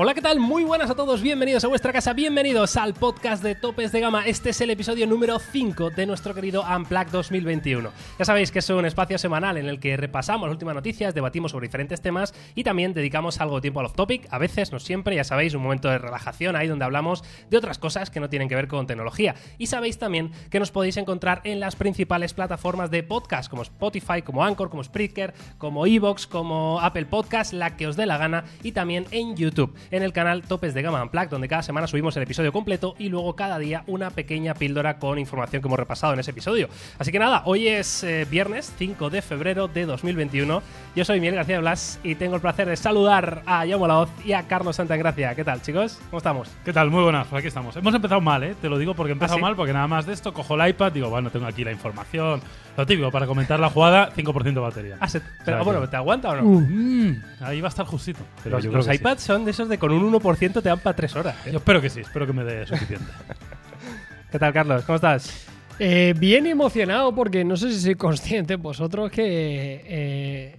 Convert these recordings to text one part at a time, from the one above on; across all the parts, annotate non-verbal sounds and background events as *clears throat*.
Hola, ¿qué tal? Muy buenas a todos, bienvenidos a vuestra casa, bienvenidos al podcast de Topes de Gama. Este es el episodio número 5 de nuestro querido Unplugged 2021. Ya sabéis que es un espacio semanal en el que repasamos las últimas noticias, debatimos sobre diferentes temas y también dedicamos algo de tiempo al off-topic, a veces, no siempre, ya sabéis, un momento de relajación ahí donde hablamos de otras cosas que no tienen que ver con tecnología. Y sabéis también que nos podéis encontrar en las principales plataformas de podcast, como Spotify, como Anchor, como Spreaker, como Evox, como Apple Podcast, la que os dé la gana, y también en YouTube en el canal Topes de Gama Unplugged, donde cada semana subimos el episodio completo y luego cada día una pequeña píldora con información que hemos repasado en ese episodio. Así que nada, hoy es eh, viernes 5 de febrero de 2021. Yo soy Miguel García Blas y tengo el placer de saludar a Jaume Laoz y a Carlos Santagracia. ¿Qué tal, chicos? ¿Cómo estamos? ¿Qué tal? Muy buenas, aquí estamos. Hemos empezado mal, ¿eh? Te lo digo porque he empezado ¿Ah, sí? mal, porque nada más de esto cojo el iPad, digo, bueno, tengo aquí la información, lo típico, para comentar la jugada, 5% de batería. Ah, se- O sea pero que- bueno, ¿te aguanta o no? Mm, ahí va a estar justito. Pero los yo los creo que sí. iPads son de esos de con un 1% te dan para 3 horas. ¿eh? Yo espero que sí, espero que me dé suficiente. *laughs* ¿Qué tal, Carlos? ¿Cómo estás? Eh, bien emocionado porque no sé si sois conscientes vosotros que eh,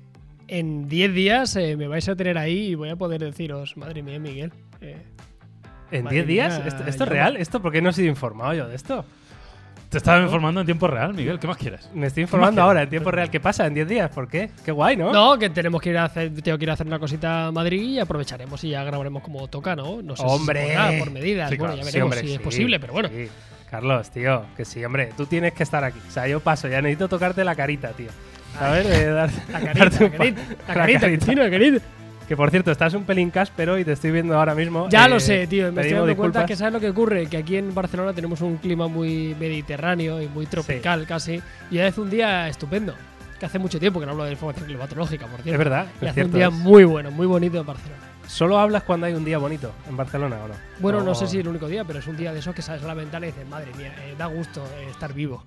en 10 días eh, me vais a tener ahí y voy a poder deciros, madre mía, Miguel. eh, ¿En Madre 10 días? mía, ¿Esto, esto es real? ¿Esto por qué no he sido informado yo de esto? Te estaba informando en tiempo real, Miguel, ¿qué más quieres? Me estoy informando ¿Qué más ahora, en tiempo real. ¿Qué pasa en 10 días? ¿Por qué? Qué guay, ¿no? no, que tenemos que ir a hacer, tengo que ir a hacer una cosita a Madrid y aprovecharemos y ya grabaremos como toca, ¿no? No sé ¡Hombre! si por medidas. Sí, bueno, claro. ya Sí, veremos hombre, si sí, es posible, pero bueno. sí. Carlos, tío, que sí, hombre, tú tienes que estar aquí. O sea, yo paso, ya necesito tocarte la carita, tío. A ver, eh, dar- La darte carita, un la carita, la *laughs* la carita, carita. Cristina, la carita. Que por cierto, estás un pelín cáspero y te estoy viendo ahora mismo. Ya eh, lo sé, tío. Me estoy dando cuenta que sabes lo que ocurre, que aquí en Barcelona tenemos un clima muy mediterráneo y muy tropical casi. Y hace un día estupendo. Que hace mucho tiempo que no hablo de información climatológica, por cierto. Es verdad, Y es hace un cierto. día es. muy bueno, muy bonito en Barcelona. ¿Solo hablas cuando hay un día bonito en Barcelona o no? Bueno, no sé si es el único día, pero es un día de esos que sales a la ventana y dices, madre mía, eh, da gusto eh, estar vivo.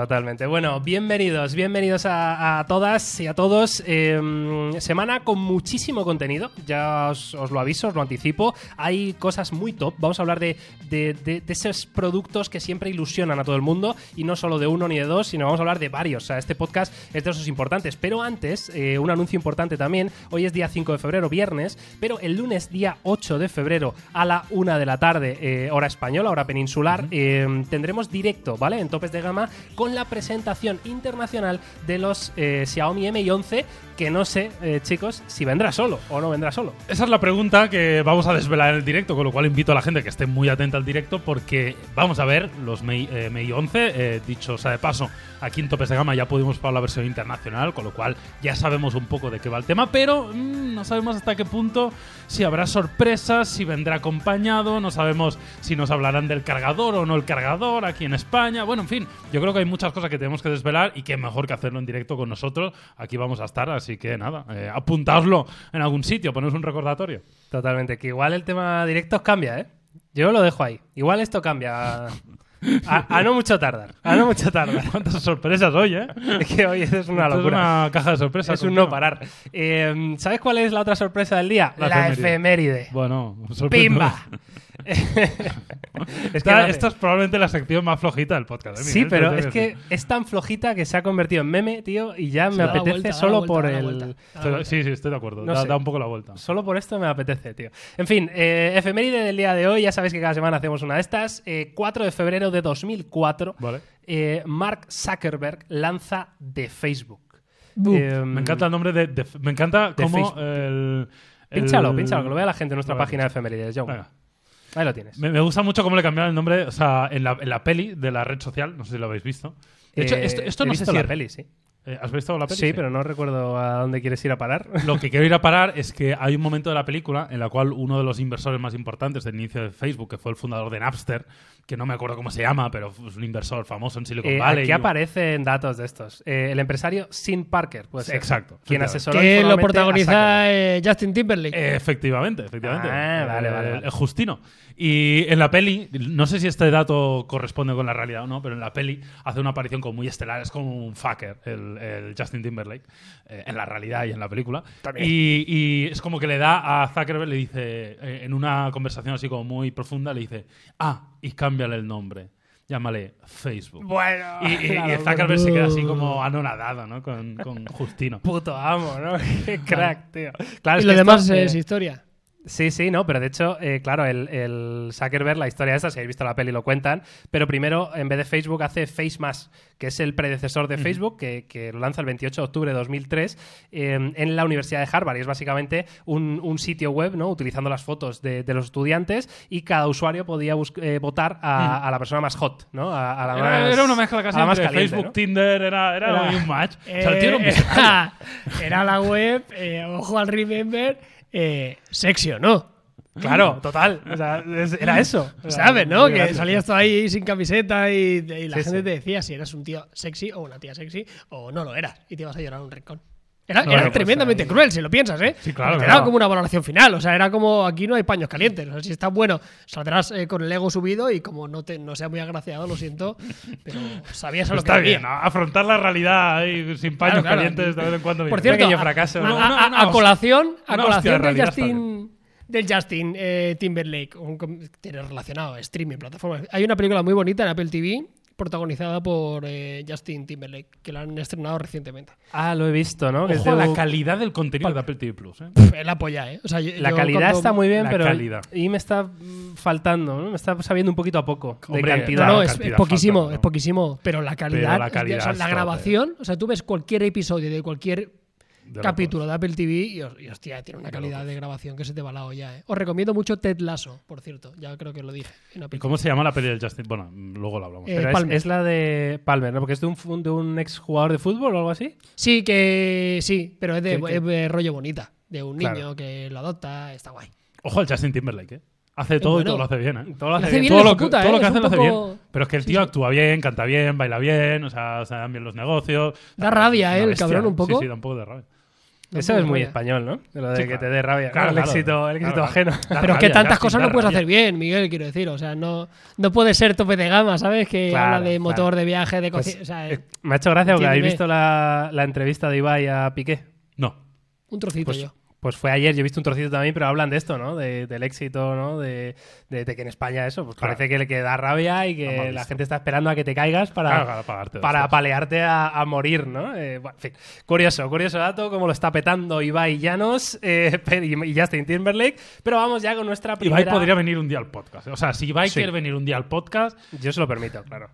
Totalmente. Bueno, bienvenidos, bienvenidos a, a todas y a todos. Eh, semana con muchísimo contenido, ya os, os lo aviso, os lo anticipo. Hay cosas muy top. Vamos a hablar de, de- de- de esos productos que siempre ilusionan a todo el mundo y no solo de uno ni de dos, sino vamos a hablar de varios. O sea, este podcast es de esos importantes. Pero antes, eh, un anuncio importante también. Hoy es día 5 de febrero, viernes, pero el lunes, día 8 de febrero, a la 1 de la tarde, eh, hora española, hora peninsular, eh, tendremos directo, ¿vale? En topes de gama con la presentación internacional de los eh, Xiaomi Mi 11, que no sé, eh, chicos, si vendrá solo o no vendrá solo. Esa es la pregunta que vamos a desvelar en el directo, con lo cual invito a la gente que esté muy atenta al directo porque vamos a ver los Mei, eh, Mei 11, eh, dicho sea de paso, aquí en Topes de Gama ya pudimos probar la versión internacional, con lo cual ya sabemos un poco de qué va el tema, pero mm, no sabemos hasta qué punto si habrá sorpresas, si vendrá acompañado, no sabemos si nos hablarán del cargador o no el cargador aquí en España, bueno, en fin, yo creo que hay muchas cosas que tenemos que desvelar y que mejor que hacerlo en directo con nosotros, aquí vamos a estar, así que nada, eh, apuntaoslo en algún sitio, poneros un recordatorio. Totalmente, que igual el tema directos cambia, ¿eh? Yo lo dejo ahí. Igual esto cambia. *laughs* A, a no mucho tardar. A no mucho tardar. *laughs* Cuántas sorpresas hoy, ¿eh? Es que hoy es una Esto es locura. una caja de sorpresas. Es un no parar. Eh, ¿Sabes cuál es la otra sorpresa del día? La La, efeméride. efeméride. Bueno, sorprendente. ¡Pimba! *laughs* *laughs* es que Esta, es probablemente la sección más flojita del podcast. ¿eh, Sí, Miguel? pero es que es tan flojita que se ha convertido en meme, tío, y ya me apetece vuelta, solo vuelta, por el. vuelta. Sí, sí, estoy de acuerdo. No da, un poco la vuelta. Solo por esto me apetece, tío. En fin, eh, efeméride del día de hoy, ya sabéis que cada semana hacemos una de estas. Eh, 4 de febrero de 2004, Vale. eh, Mark Zuckerberg lanza de Facebook. Eh, Me encanta el nombre de. de- me encanta Facebook. el. el- Pínchalo, pínchalo, que lo vea la gente en nuestra página de efemérides, Jaume. Venga. Ahí lo tienes. Me, me gusta mucho cómo le cambiaron el nombre, o sea, en la, en la peli de la red social, no sé si lo habéis visto. De hecho, Eh, esto, esto he no sé si la peli, sí. eh, ¿Has visto la peli? Sí, pero no recuerdo a dónde quieres ir a parar. *laughs* Lo que quiero ir a parar es que hay un momento de la película en la cual uno de los inversores más importantes del inicio de Facebook, que fue el fundador de Napster, que no me acuerdo cómo se llama, pero es un inversor famoso en Silicon Eh, Valley. aquí aparecen datos de estos. Eh, el empresario Sin Parker, pues Exacto, quien asesoró que lo protagoniza eh, Justin Timberlake. Eh, Efectivamente, efectivamente. Ah, vale, Eh, vale, Justino. Y en la peli, no sé si este dato corresponde con la realidad o no, pero en la peli hace una aparición como muy estelar, es como un fucker, el, el Justin Timberlake, eh, en la realidad y en la película. Y, y es como que le da a Zuckerberg, le dice, eh, en una conversación así como muy profunda, le dice, ah, y cámbiale el nombre. Llámale Facebook. Bueno, Y, y- y claro, Zuckerberg se queda así como anonadado, ¿no? Con, con Justino. puto amo, ¿no? *laughs* Qué crack, tío. Claro, y es lo que demás esto, es eh, historia. Sí, sí, no, pero de hecho, eh, claro, el, el Zuckerberg, la historia esta, si habéis visto la peli lo cuentan, pero primero, en vez de Facebook, hace FaceMass, que es el predecesor de Facebook, que, que lo lanza el 28 de octubre de 2003 eh, en la Universidad de Harvard, y es básicamente un, un sitio web, ¿no? Utilizando las fotos de, de los estudiantes, y cada usuario podía eh, votar a, a la persona más hot, ¿no? A, a la Era, más, era una mezcla casi más caliente, Facebook, ¿no? Tinder, era, era, Era- un match. *laughs* o sea, el tío era un Eh, *laughs* era la web, eh, ojo al remember, eh, sexy o no. Claro, total. O sea, era eso. *laughs* ¿Sabes, no? Que salías tú ahí sin camiseta y, y la Sí, gente sí. te decía si eras un tío sexy o una tía sexy o no lo eras y te ibas a llorar un rincón. Era, No, era pues, tremendamente cruel, si lo piensas, ¿eh? Sí, claro, claro. Era como una valoración final, o sea, era como aquí no hay paños calientes. O sea, si estás bueno, saldrás eh, con el ego subido y como no, te, no sea muy agraciado, lo siento, pero sabías a lo Está que bien. ¿no? afrontar la realidad ahí, sin paños Claro, claro. calientes de vez en cuando. Por cierto, a- fracaso, a, a- a- a colación, a de colación Justin, del Justin eh, Timberlake, un tiene relacionado streaming, plataformas. Hay una película muy bonita en Apple TV protagonizada por eh, Justin Timberlake, que la han estrenado recientemente. Ah, lo he visto, ¿no? Es Ojo de la calidad del contenido de Apple TV Plus. ¿eh? Pff, Es la polla, ¿eh? O sea, yo- La yo calidad cuando- está muy bien, La pero calidad. y me está faltando, ¿no? Me está sabiendo un poquito a poco de Hombre, cantidad. No, no, es, cantidad es poquísimo, falta, ¿no? es poquísimo, pero la calidad, la es- calidad o sea, es la top, grabación, o sea, tú ves cualquier episodio de cualquier De capítulo de Apple TV y, hos- y, hostia, tiene una calidad de grabación que se te va la olla, ¿eh? Os recomiendo mucho Ted Lasso, por cierto, ya creo que lo dije en Apple ¿Y cómo se llama la peli del Justin? Bueno, luego lo hablamos. Eh, Pero es, la de Palmer, ¿no? Porque es de un, de un ex jugador de fútbol o algo así. Sí, que sí, pero es de, ¿Qué- qué? es de rollo bonita, de un niño Claro. que lo adopta, está guay. Ojo al Justin Timberlake, ¿eh? Hace todo y todo lo hace bien, ¿eh? Todo lo hace Hace bien. bien todo lo puta, todo ¿eh? lo que Es hace lo hace poco- bien. Pero es que el tío actúa bien, canta bien, baila bien, o sea, se dan bien los negocios. Da rabia, ¿eh? El bestia, cabrón, un Sí, poco. sí, da un poco de rabia. No Eso es muy rabia. español, ¿no? De lo de Sí, que claro. te dé rabia. Claro, el claro. éxito, el éxito Claro, ajeno. Pero es que tantas cosas no puedes rabia. hacer bien, Miguel, quiero decir. O sea, no, no puede ser tope de gama, ¿sabes? Que Claro, habla de motor claro. de viaje, de Pues, cocina. o sea, eh, me ha hecho gracia porque habéis visto la, la entrevista de Ibai a Piqué. No. un trocito Pues, yo. Pues fue ayer, yo he visto un trocito también, pero hablan de esto, ¿no? De- del éxito, ¿no? De, de- de que en España eso, pues Claro. parece que le que da rabia y que la gente está esperando a que te caigas para, Claro, para pagarte. para hostias. palearte a, a morir, ¿no? Eh, bueno, en fin, curioso, curioso dato, como lo está petando Ibai Llanos eh, *laughs* y y Justin Timberlake. Pero vamos ya con nuestra primera... Ibai podría venir un día al podcast. O sea, si Ibai Sí. quiere venir un día al podcast, Yo se lo permito, claro.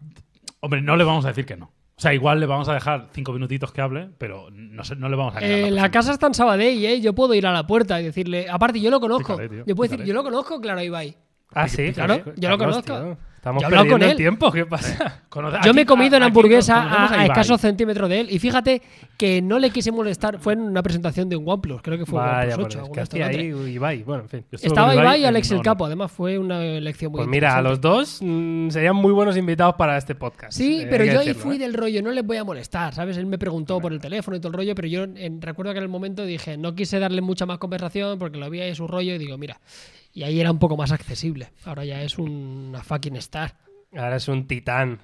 hombre, no le vamos a decir que no. O sea, igual le vamos a dejar cinco minutitos que hable, pero no, sé- no le vamos a Eh, la casa está en Sabadell, ¿eh? Yo puedo ir a la puerta y decirle. Aparte, yo lo conozco. Tío, yo puedo decir, yo lo conozco, claro, Ibai. Ah, sí, Claro, yo lo conozco. tío, Estamos perdiendo con el tiempo, ¿qué pasa? *laughs* Yo me he comido una hamburguesa a, a Ibai. escasos centímetros de él. Y fíjate que no le quise molestar. Fue en una presentación de un OnePlus, creo que fue Vaya, OnePlus por 8. el alguna que de estas hacía otras. ahí Ibai, bueno, en fin. Estaba con Ibai y Alex el Capo. Además, fue una elección muy Pues mira, a los dos mm, serían muy buenos invitados para este podcast. Sí, eh, pero yo ahí fui ¿eh? del rollo, no les voy a molestar, ¿sabes? Él me preguntó por el teléfono y todo el rollo, pero yo en- recuerdo que en el momento dije, no quise darle mucha más conversación porque lo vi ahí su rollo y digo, mira, y ahí era un poco más accesible. Ahora ya es una fucking star. Ahora es un titán.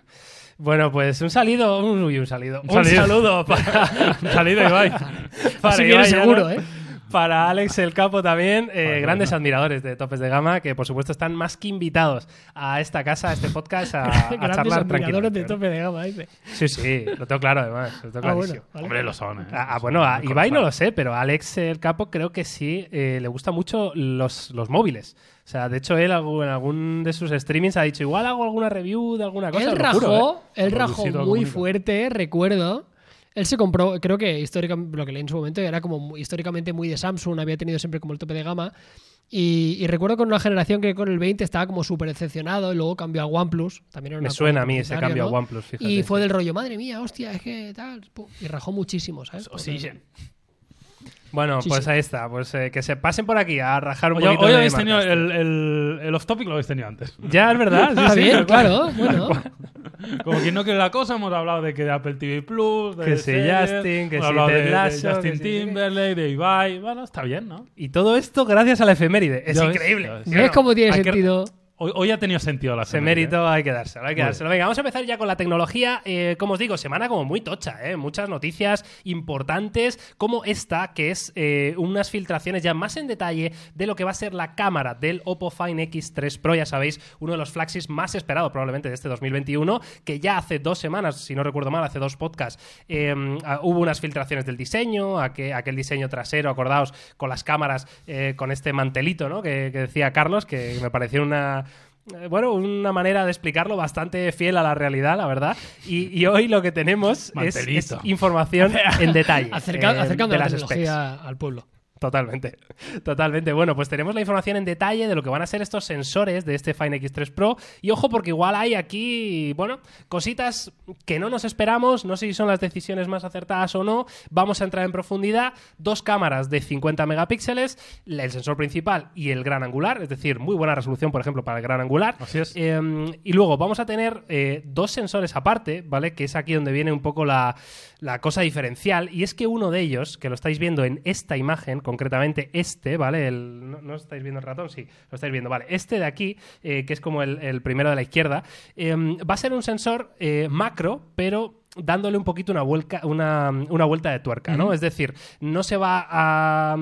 Bueno, pues un salido, uy, un salido, un, salido. saludo *laughs* para, Un salido, Ibai. para Así viene Ibai seguro, ¿eh? Para Alex el Capo también, eh, Vale, grandes bueno. admiradores de Topes de Gama, que por supuesto están más que invitados a esta casa, a este podcast, a, *laughs* a Grandes charlar admiradores tranquilamente. de tope de gama, dice. Sí, sí, lo tengo claro además, lo tengo Ah, clarísimo. bueno, vale. Hombre, lo son, ¿eh? Ah, ah, bueno, a Ibai no lo sé, pero a Alex el Capo creo que sí eh, le gustan mucho los, los móviles. O sea, de hecho, él en algún de sus streamings ha dicho, igual hago alguna review de alguna cosa. Él lo juro, rajó, ¿eh? él rajó muy fuerte, recuerdo. Él se compró, creo que históricamente, lo que leí en su momento era como muy- históricamente muy de Samsung, había tenido siempre como el tope de gama. Y, y recuerdo con una generación que con el 20 estaba como súper decepcionado y luego cambió al OnePlus. También era Me suena a mí ese cambio ¿no? a OnePlus, fíjate. Y fue del rollo, madre mía, hostia, es que tal. pum, Y rajó muchísimo, ¿sabes? O sí, sí. Bueno, Sí, pues sí. ahí está. Pues eh, que se pasen por aquí a rajar un Hoy, poquito hoy habéis tenido el, el, el off-topic lo habéis tenido antes. Ya, es verdad. *laughs* sí, Está sí, bien, claro, *laughs* bueno. *laughs* Como quien no quiere la cosa, hemos hablado de que de Apple TV Plus, de Que si Justin, que si de, de Justin Timberlake, de Ibai. Bueno, está bien, ¿no? Y todo esto gracias a la efeméride. Es Ya ves, increíble. ya ves. ¿sí o ¿Ves no? cómo tiene Hay que- sentido? Hoy, hoy ha tenido sentido la Ese semana, mérito hay que dárselo, hay que dárselo. Venga, vamos a empezar ya con la tecnología. Eh, como os digo, semana como muy tocha, ¿eh? Muchas noticias importantes, como esta, que es eh, unas filtraciones ya más en detalle de lo que va a ser la cámara del Oppo Find X3 Pro, ya sabéis, uno de los flagships más esperados probablemente de este 2021, que ya hace dos semanas, si no recuerdo mal, hace dos podcasts, eh, hubo unas filtraciones del diseño, aquel, aquel diseño trasero, acordaos, con las cámaras, eh, con este mantelito, ¿no? Que, que decía Carlos, que me pareció una eh, bueno, una manera de explicarlo bastante fiel a la realidad, la verdad. Y, y hoy lo que tenemos es, información en detalle *laughs* Acerca- eh, acercando de la las specs. tecnología al pueblo. Totalmente, totalmente. Bueno, pues tenemos la información en detalle de lo que van a ser estos sensores de este Fine X3 Pro. Y ojo, porque igual hay aquí, bueno, cositas que no nos esperamos. No sé si son las decisiones más acertadas o no. Vamos a entrar en profundidad. Dos cámaras de 50 megapíxeles, el sensor principal y el gran angular, es decir, muy buena resolución, por ejemplo, para el gran angular. Así es. Eh, y luego vamos a tener eh, dos sensores aparte, ¿vale? Que es aquí donde viene un poco la, la cosa diferencial. Y es que uno de ellos, que lo estáis viendo en esta imagen, concretamente este, ¿vale? El, no, estáis viendo el ratón? Sí, lo estáis viendo, ¿vale? Este de aquí, eh, que es como el, el primero de la izquierda, eh, va a ser un sensor eh, macro, pero dándole un poquito una, vuelca, una, una vuelta de tuerca, ¿no? Es decir, no se va a,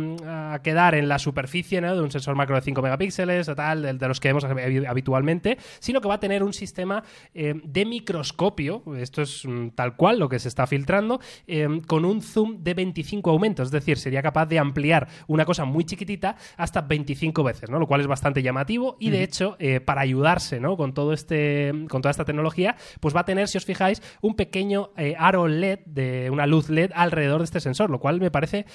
a quedar en la superficie ¿no? de un sensor macro de 5 megapíxeles o tal, de, de los que vemos habi- habitualmente, sino que va a tener un sistema eh, de microscopio, esto es mm, tal cual lo que se está filtrando, eh, con un zoom de 25 aumentos, es decir, sería capaz de ampliar una cosa muy chiquitita hasta 25 veces, ¿no? Lo cual es bastante llamativo y de hecho, eh, para ayudarse, ¿no? Con todo este, con toda esta tecnología, pues va a tener, si os fijáis, un pequeño eh, aro LED de una luz LED alrededor de este sensor, lo cual me parece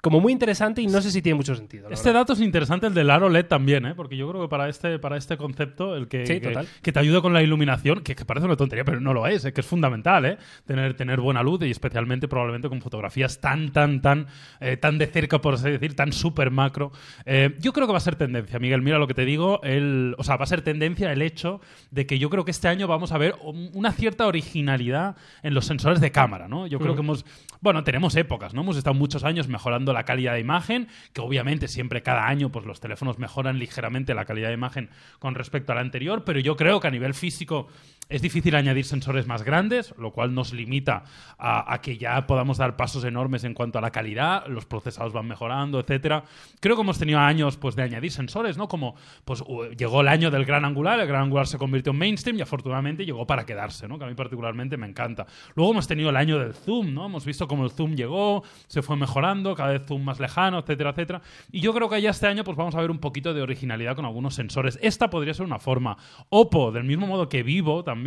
como muy interesante y no sé si tiene mucho sentido. Este verdad. dato es interesante, el del aro LED también, ¿eh? porque yo creo que para este, para este concepto, el que, Sí, que, te ayude con la iluminación, que, que parece una tontería, pero no lo es, ¿eh? que es fundamental, ¿eh? tener, tener buena luz y especialmente probablemente con fotografías tan, tan, tan, eh, tan de cerca, por así decir, tan súper macro. Eh, yo creo que va a ser tendencia, Miguel, mira lo que te digo, el, o sea, va a ser tendencia el hecho de que yo creo que este año vamos a ver un- una cierta originalidad en los sensores de cámara, ¿no? Yo creo que hemos, bueno, tenemos épocas, ¿no? Hemos estado muchos años mejorando la calidad de imagen, que obviamente siempre cada año pues los teléfonos mejoran ligeramente la calidad de imagen con respecto al anterior, pero yo creo que a nivel físico es difícil añadir sensores más grandes, lo cual nos limita a, que ya podamos dar pasos enormes en cuanto a la calidad, los procesados van mejorando, etcétera. Creo que hemos tenido años pues de añadir sensores, ¿no? Como pues llegó el año del gran angular, el gran angular se convirtió en mainstream y afortunadamente llegó para quedarse, ¿no? Que a mí particularmente me encanta. Luego hemos tenido el año del zoom, ¿no? Hemos visto cómo el zoom llegó, se fue mejorando, cada vez zoom más lejano, etcétera, etcétera. Y yo creo que ya este año pues vamos a ver un poquito de originalidad con algunos sensores. Esta podría ser una forma. Oppo, del mismo modo que Vivo también,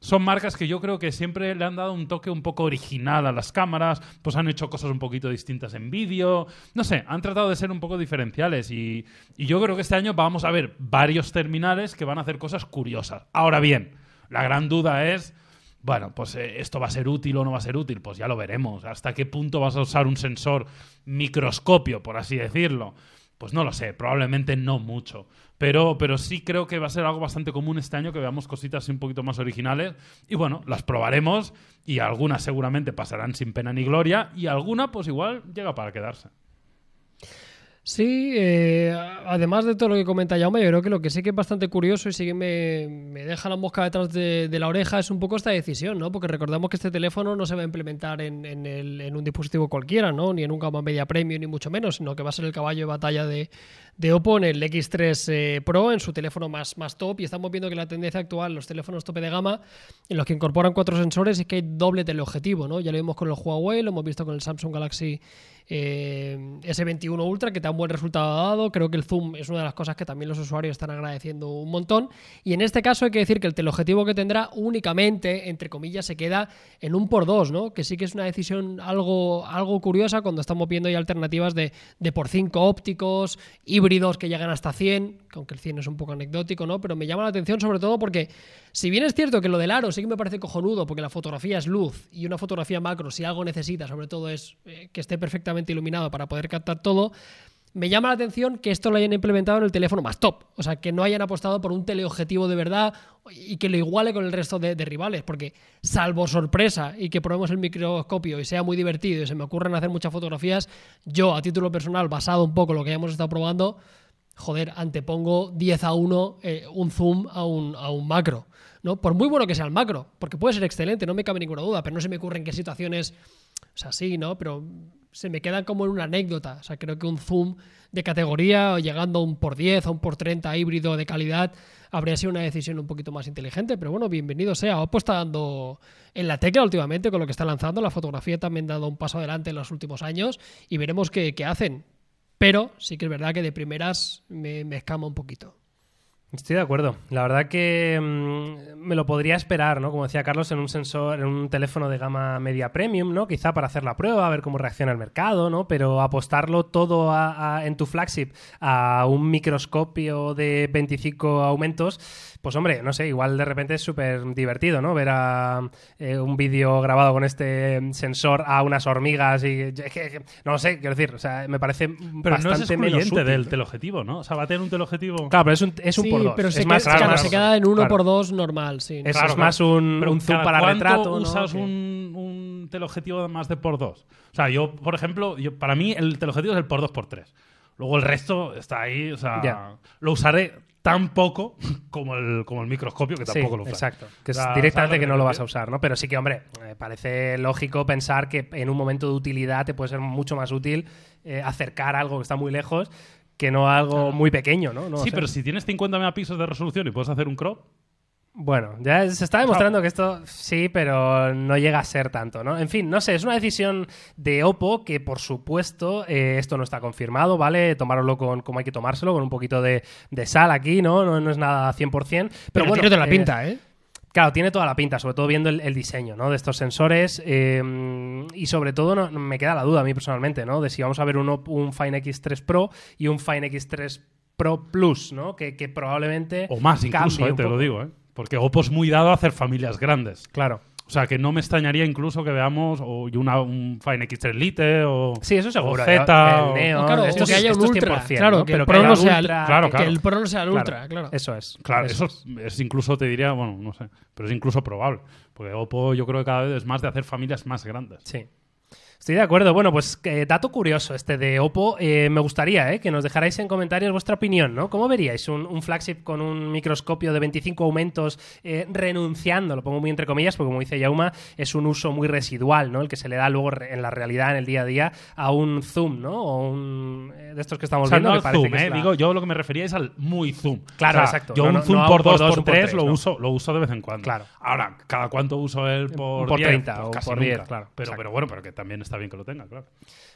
son marcas que yo creo que siempre le han dado un toque un poco original a las cámaras, pues han hecho cosas un poquito distintas en vídeo, no sé, han tratado de ser un poco diferenciales y, y yo creo que este año vamos a ver varios terminales que van a hacer cosas curiosas. Ahora bien, la gran duda es... Bueno, pues eh, esto va a ser útil o no va a ser útil, pues ya lo veremos. ¿Hasta qué punto vas a usar un sensor microscopio, por así decirlo? Pues no lo sé, probablemente no mucho. Pero, pero sí creo que va a ser algo bastante común este año que veamos cositas un poquito más originales. Y bueno, las probaremos y algunas seguramente pasarán sin pena ni gloria y alguna pues igual llega para quedarse. Sí, eh, además de todo lo que comenta Jaume, yo creo que lo que sí que es bastante curioso y sí que me, me deja la mosca detrás de, la oreja es un poco esta decisión, ¿no? Porque recordamos que este teléfono no se va a implementar en, en el- en un dispositivo cualquiera, ¿no? Ni en un gama media premium, ni mucho menos, sino que va a ser el caballo de batalla de, de Oppo en el X3 eh, Pro, en su teléfono más, más top. Y estamos viendo que la tendencia actual, los teléfonos tope de gama, en los que incorporan cuatro sensores, es que hay doble teleobjetivo, ¿no? Ya lo vimos con el Huawei, lo hemos visto con el Samsung Galaxy eh, S21 Ultra, que tan buen resultado ha dado. Creo que el zoom es una de las cosas que también los usuarios están agradeciendo un montón. Y en este caso hay que decir que el teleobjetivo que tendrá únicamente, entre comillas, se queda en un por dos, ¿no? Que sí que es una decisión algo, algo curiosa cuando estamos viendo ya alternativas de, de por 5 ópticos, híbridos que llegan hasta 100, que aunque el 100 es un poco anecdótico, ¿no? Pero me llama la atención sobre todo porque, si bien es cierto que lo del aro sí que me parece cojonudo, porque la fotografía es luz y una fotografía macro, si algo necesita, sobre todo es eh, que esté perfectamente iluminado para poder captar todo, me llama la atención que esto lo hayan implementado en el teléfono más top. O sea, que no hayan apostado por un teleobjetivo de verdad y que lo iguale con el resto de, rivales. Porque, salvo sorpresa y que probemos el microscopio y sea muy divertido y se me ocurran hacer muchas fotografías, yo, a título personal, basado un poco en lo que hayamos estado probando, joder, antepongo 10 a 1 eh, un zoom a un, a un macro. ¿no? Por muy bueno que sea el macro, porque puede ser excelente, no me cabe ninguna duda, pero no se me ocurre en qué situaciones, o sea, sí, ¿no? Pero se me quedan como en una anécdota. O sea, creo que un zoom de categoría, o llegando a un por 10, a un por 30 híbrido de calidad, habría sido una decisión un poquito más inteligente. Pero bueno, bienvenido sea. Oppo está dando en la tecla últimamente con lo que está lanzando. La fotografía también ha dado un paso adelante en los últimos años y veremos qué, qué hacen. Pero sí que es verdad que de primeras me, me escama un poquito. Estoy de acuerdo. La verdad que mm, me lo podría esperar, ¿no? Como decía Carlos, en un sensor, en un teléfono de gama media premium, ¿no? Quizá para hacer la prueba, a ver cómo reacciona el mercado, ¿no? Pero apostarlo todo a- a- en tu flagship a un microscopio de 25 aumentos, pues hombre, no sé, igual de repente es súper divertido, ¿no? Ver a, eh, un vídeo grabado con este sensor a unas hormigas y... no lo sé, quiero decir, o sea, me parece Pero no es bastante menos útil. del teleobjetivo, ¿no? O sea, va a tener un teleobjetivo. Claro, pero es un, es un sí, por dos. pero es se, más, queda, claro, más- se queda en uno claro. por dos normal, sí. Es, Claro, es más un, zoom ¿cada para retrato. ¿no? usas un, un teleobjetivo más de por dos? O sea, yo, por ejemplo, yo, para mí el teleobjetivo es el por dos por tres. Luego el resto está ahí, o sea, lo usaré tan poco como el, como el microscopio, que Sí, tampoco lo exacto. Que es O sea, directamente ¿sabes que no lo vas a usar, ¿no? Pero sí que, hombre, eh, parece lógico pensar que en un momento de utilidad te puede ser mucho más útil eh, acercar algo que está muy lejos que no algo muy pequeño, ¿no? No Sí, sé. pero si tienes 50 megapíxeles de resolución y puedes hacer un crop, Bueno, ya se está demostrando que esto sí, pero no llega a ser tanto, ¿no? En fin, no sé, es una decisión de Oppo que, por supuesto, eh, esto no está confirmado, ¿vale? Tomároslo con como hay que tomárselo, con un poquito de, de sal aquí, ¿no? ¿no? no es nada 100%. Pero, Pero, bueno, tiene toda la eh, pinta, ¿eh? Claro, tiene toda la pinta, sobre todo viendo el, el diseño ¿no? de estos sensores eh, y sobre todo no, me queda la duda a mí personalmente ¿no? de si vamos a ver un, Fine X3 Pro y un Fine X3 Pro Plus, ¿no? que, que probablemente o más incluso, eh, te lo digo, ¿eh? Porque Oppo es muy dado a hacer familias grandes. Claro. O sea, que no me extrañaría incluso que veamos o y una, un Fine X3 Lite o, Sí, eso seguro. o Z. el o- Neo, No, claro, esto que es- haya un esto es Ultra. 100%, claro, ¿no? que el Pro no sea el- Ultra, Claro, que- el Pro no sea el Claro, Ultra, claro. Eso es. Claro, Eso eso es, es incluso, te diría, bueno, no sé, pero es incluso probable. Porque Oppo yo creo que cada vez es más de hacer familias más grandes. Sí. Estoy de acuerdo. Bueno, pues eh, dato curioso este de Oppo. Eh, me gustaría eh, que nos dejarais en comentarios vuestra opinión, ¿no? ¿Cómo veríais un, un flagship con un microscopio de 25 aumentos eh, renunciando, lo pongo muy entre comillas, porque como dice Yauma, es un uso muy residual, ¿no? El que se le da luego en la realidad, en el día a día, a un zoom, ¿no? O un eh, de estos que estamos O sea, viendo. no que al parece zoom, que es la- Digo, yo lo que me refería es al muy zoom. Claro, O sea, exacto. Yo No, un zoom no por por 2 dos, por un por 3 tres, lo, uso, lo uso de vez en cuando. Claro. Ahora, ¿cada cuánto uso el por, Por 10? 30 Pues o casi por nunca. 10, claro. Pero, pero bueno, pero que también está bien que lo tenga, claro.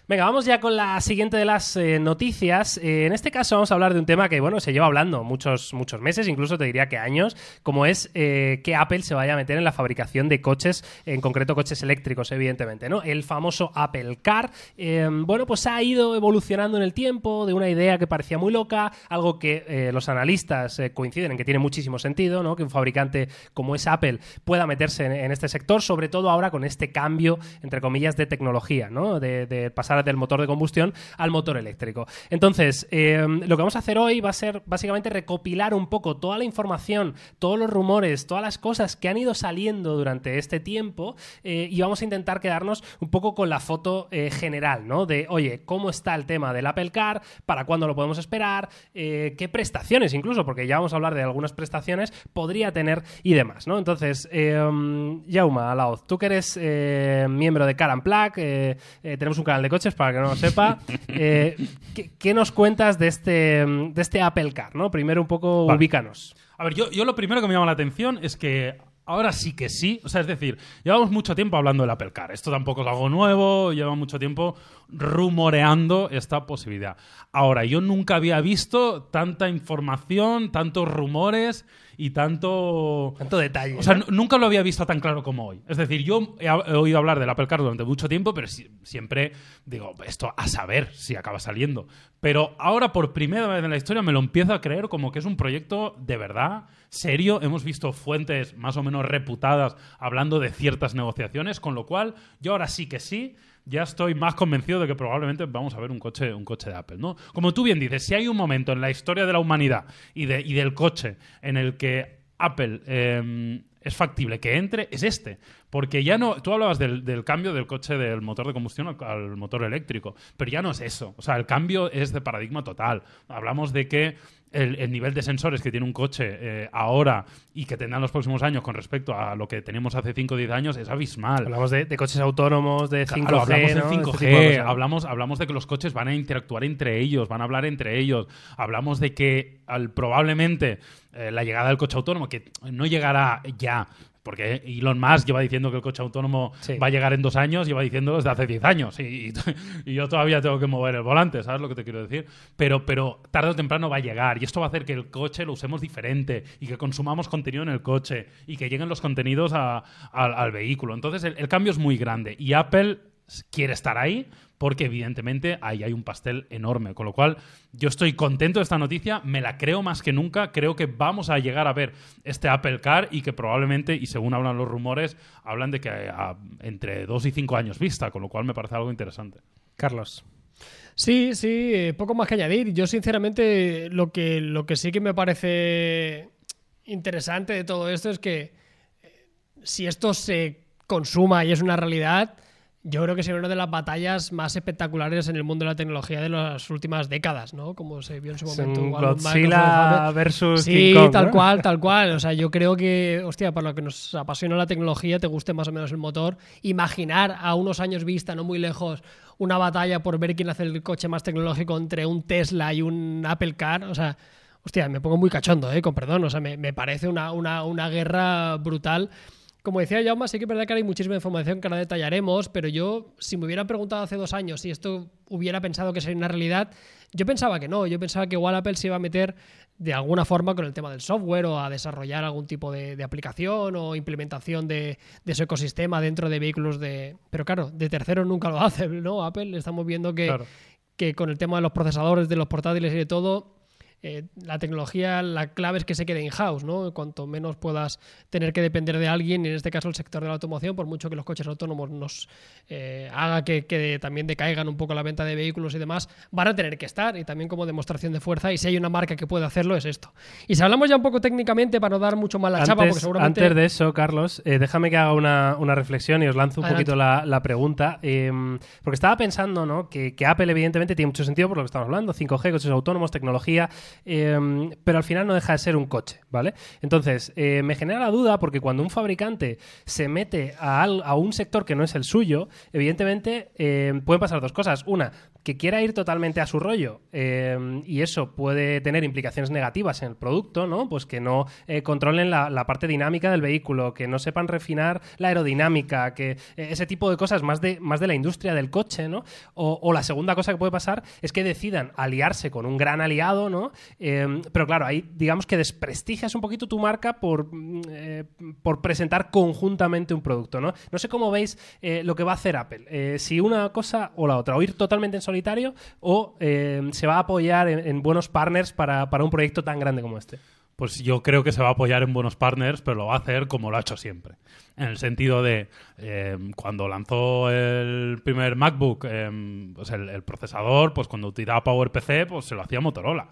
Venga, vamos ya con la siguiente de las eh, noticias. Eh, en este caso vamos a hablar de un tema que, bueno, se lleva hablando muchos, muchos meses, incluso te diría que años, como es eh, que Apple se vaya a meter en la fabricación de coches, en concreto coches eléctricos, evidentemente, ¿no? El famoso Apple Car, bueno, pues ha ido evolucionando en el tiempo de una idea que parecía muy loca, algo que los analistas coinciden en que tiene muchísimo sentido, ¿no? Que un fabricante como es Apple pueda meterse en, este sector, sobre todo ahora con este cambio, entre comillas, de tecnología, ¿no? De pasar del motor de combustión al motor eléctrico. Entonces, eh, lo que vamos a hacer hoy va a ser básicamente recopilar un poco toda la información, todos los rumores, todas las cosas que han ido saliendo durante este tiempo eh, y vamos a intentar quedarnos un poco con la foto eh, general, ¿no? De, oye, ¿cómo está el tema del Apple Car? ¿Para cuándo lo podemos esperar? Eh, ¿Qué prestaciones incluso? Porque ya vamos a hablar de algunas prestaciones, podría tener y demás, ¿no? Entonces, um, Jauma, Alaoz, tú que eres miembro de Car and Plug, tenemos un canal de coches para que no lo sepa. *laughs* eh, ¿qué, qué nos cuentas de este, de este Apple Car, ¿no? Primero un poco Vale. ubícanos. A ver, yo, yo lo primero que me llama la atención es que ahora sí que sí. O sea, es decir, llevamos mucho tiempo hablando del Apple Car. Esto tampoco es algo nuevo, lleva mucho tiempo rumoreando esta posibilidad. Ahora, yo nunca había visto tanta información, tantos rumores y tanto... Tanto detalle. O sea, nunca lo había visto tan claro como hoy. Es decir, yo he, he oído hablar del Apple Car durante mucho tiempo, pero si- siempre digo, esto a saber si acaba saliendo. Pero ahora, por primera vez en la historia, me lo empiezo a creer como que es un proyecto de verdad, serio. Hemos visto fuentes más o menos reputadas hablando de ciertas negociaciones, con lo cual yo ahora sí que sí. Ya estoy más convencido de que probablemente vamos a ver un coche, un coche de Apple, ¿no? Como tú bien dices, si hay un momento en la historia de la humanidad y, de- y del coche en el que Apple eh, es factible que entre es este. Porque ya no. Tú hablabas del, cambio del coche del motor de combustión al motor eléctrico, pero ya no es eso. O sea, el cambio es de paradigma total. Hablamos de que el, el nivel de sensores que tiene un coche eh, ahora y que tendrán los próximos años con respecto a lo que teníamos hace 5 o 10 años es abismal. Hablamos de, de coches autónomos, de 5G. Claro, hablamos Este 5G, de cosas. hablamos, hablamos de que los coches van a interactuar entre ellos, van a hablar entre ellos, hablamos de que al, probablemente eh, la llegada del coche autónomo, que no llegará ya, porque Elon Musk lleva diciendo que el coche autónomo Sí. va a llegar en dos años, lleva diciendo desde hace 10 años, y, y- *laughs* y yo todavía tengo que mover el volante, ¿sabes lo que te quiero decir? Pero, pero tarde o temprano va a llegar, y esto va a hacer que el coche lo usemos diferente, y que consumamos contenido en el coche, y que lleguen los contenidos a- al, al vehículo. Entonces el, el cambio es muy grande, y Apple quiere estar ahí porque evidentemente ahí hay un pastel enorme. Con lo cual yo estoy contento de esta noticia, me la creo más que nunca, creo que vamos a llegar a ver este Apple Car y que probablemente, y según hablan los rumores, hablan de que entre dos y cinco años vista, con lo cual me parece algo interesante. Carlos. Sí, sí, eh, poco más que añadir. Yo, sinceramente, lo que, lo que sí que me parece interesante de todo esto es que eh, si esto se consuma y es una realidad, yo creo que sería una de las batallas más espectaculares en el mundo de la tecnología de las últimas décadas, ¿no? Como se vio en su momento. un Godzilla versus Sí, King Kong, tal ¿no? cual, *laughs* tal cual. O sea, yo creo que, hostia, para lo que nos apasiona la tecnología, te guste más o menos el motor, imaginar a unos años vista, no muy lejos, una batalla por ver quién hace el coche más tecnológico entre un Tesla y un Apple Car, o sea, hostia, me pongo muy cachondo, eh, con perdón, o sea, me, me parece una, una, una guerra brutal. Como decía Jaume, sí que es verdad que hay muchísima información que ahora detallaremos, pero yo, si me hubieran preguntado hace dos años si esto hubiera pensado que sería una realidad, yo pensaba que no. Yo pensaba que igual Apple se iba a meter de alguna forma con el tema del software o a desarrollar algún tipo de, de aplicación o implementación de, de su ecosistema dentro de vehículos de... Pero claro, de terceros nunca lo *laughs* hace, ¿no? Apple, estamos viendo que, Claro. que con el tema de los procesadores, de los portátiles y de todo, eh, la tecnología, la clave es que se quede in-house, ¿no? Cuanto menos puedas tener que depender de alguien, y en este caso el sector de la automoción, por mucho que los coches autónomos nos eh, haga que, que también decaigan un poco la venta de vehículos y demás, van a tener que estar, y también como demostración de fuerza, y si hay una marca que puede hacerlo, es esto. Y si hablamos ya un poco técnicamente, para no dar mucho más la chapa, porque Antes, seguramente... antes de eso, Carlos, eh, déjame que haga una, una reflexión y os lanzo un Adelante. poquito la, la pregunta. eh, porque estaba pensando ¿no? que, que Apple, evidentemente, tiene mucho sentido por lo que estamos hablando: 5G, coches autónomos, tecnología. Eh, pero al final no deja de ser un coche, ¿vale? Entonces, eh, me genera la duda porque cuando un fabricante se mete a, al- a un sector que no es el suyo, evidentemente eh, pueden pasar dos cosas. Una, que quiera ir totalmente a su rollo eh, y eso puede tener implicaciones negativas en el producto, ¿no? Pues que no eh, controlen la, parte dinámica del vehículo, que no sepan refinar la aerodinámica, que eh, ese tipo de cosas más de, más de la industria del coche, ¿no? O la segunda cosa que puede pasar es que decidan aliarse con un gran aliado, ¿no? Eh, pero claro, ahí digamos que desprestigias un poquito tu marca por, mm, eh, por presentar conjuntamente un producto, ¿no? No sé cómo veis eh, lo que va a hacer Apple, eh, si una cosa o la otra, o ir totalmente en solitario o eh, se va a apoyar en, en buenos partners para, para un proyecto tan grande como este. Pues yo creo que se va a apoyar en buenos partners, pero lo va a hacer como lo ha hecho siempre. En el sentido de, eh, cuando lanzó el primer MacBook, pues el, procesador, pues cuando utilizaba PowerPC, pues se lo hacía Motorola.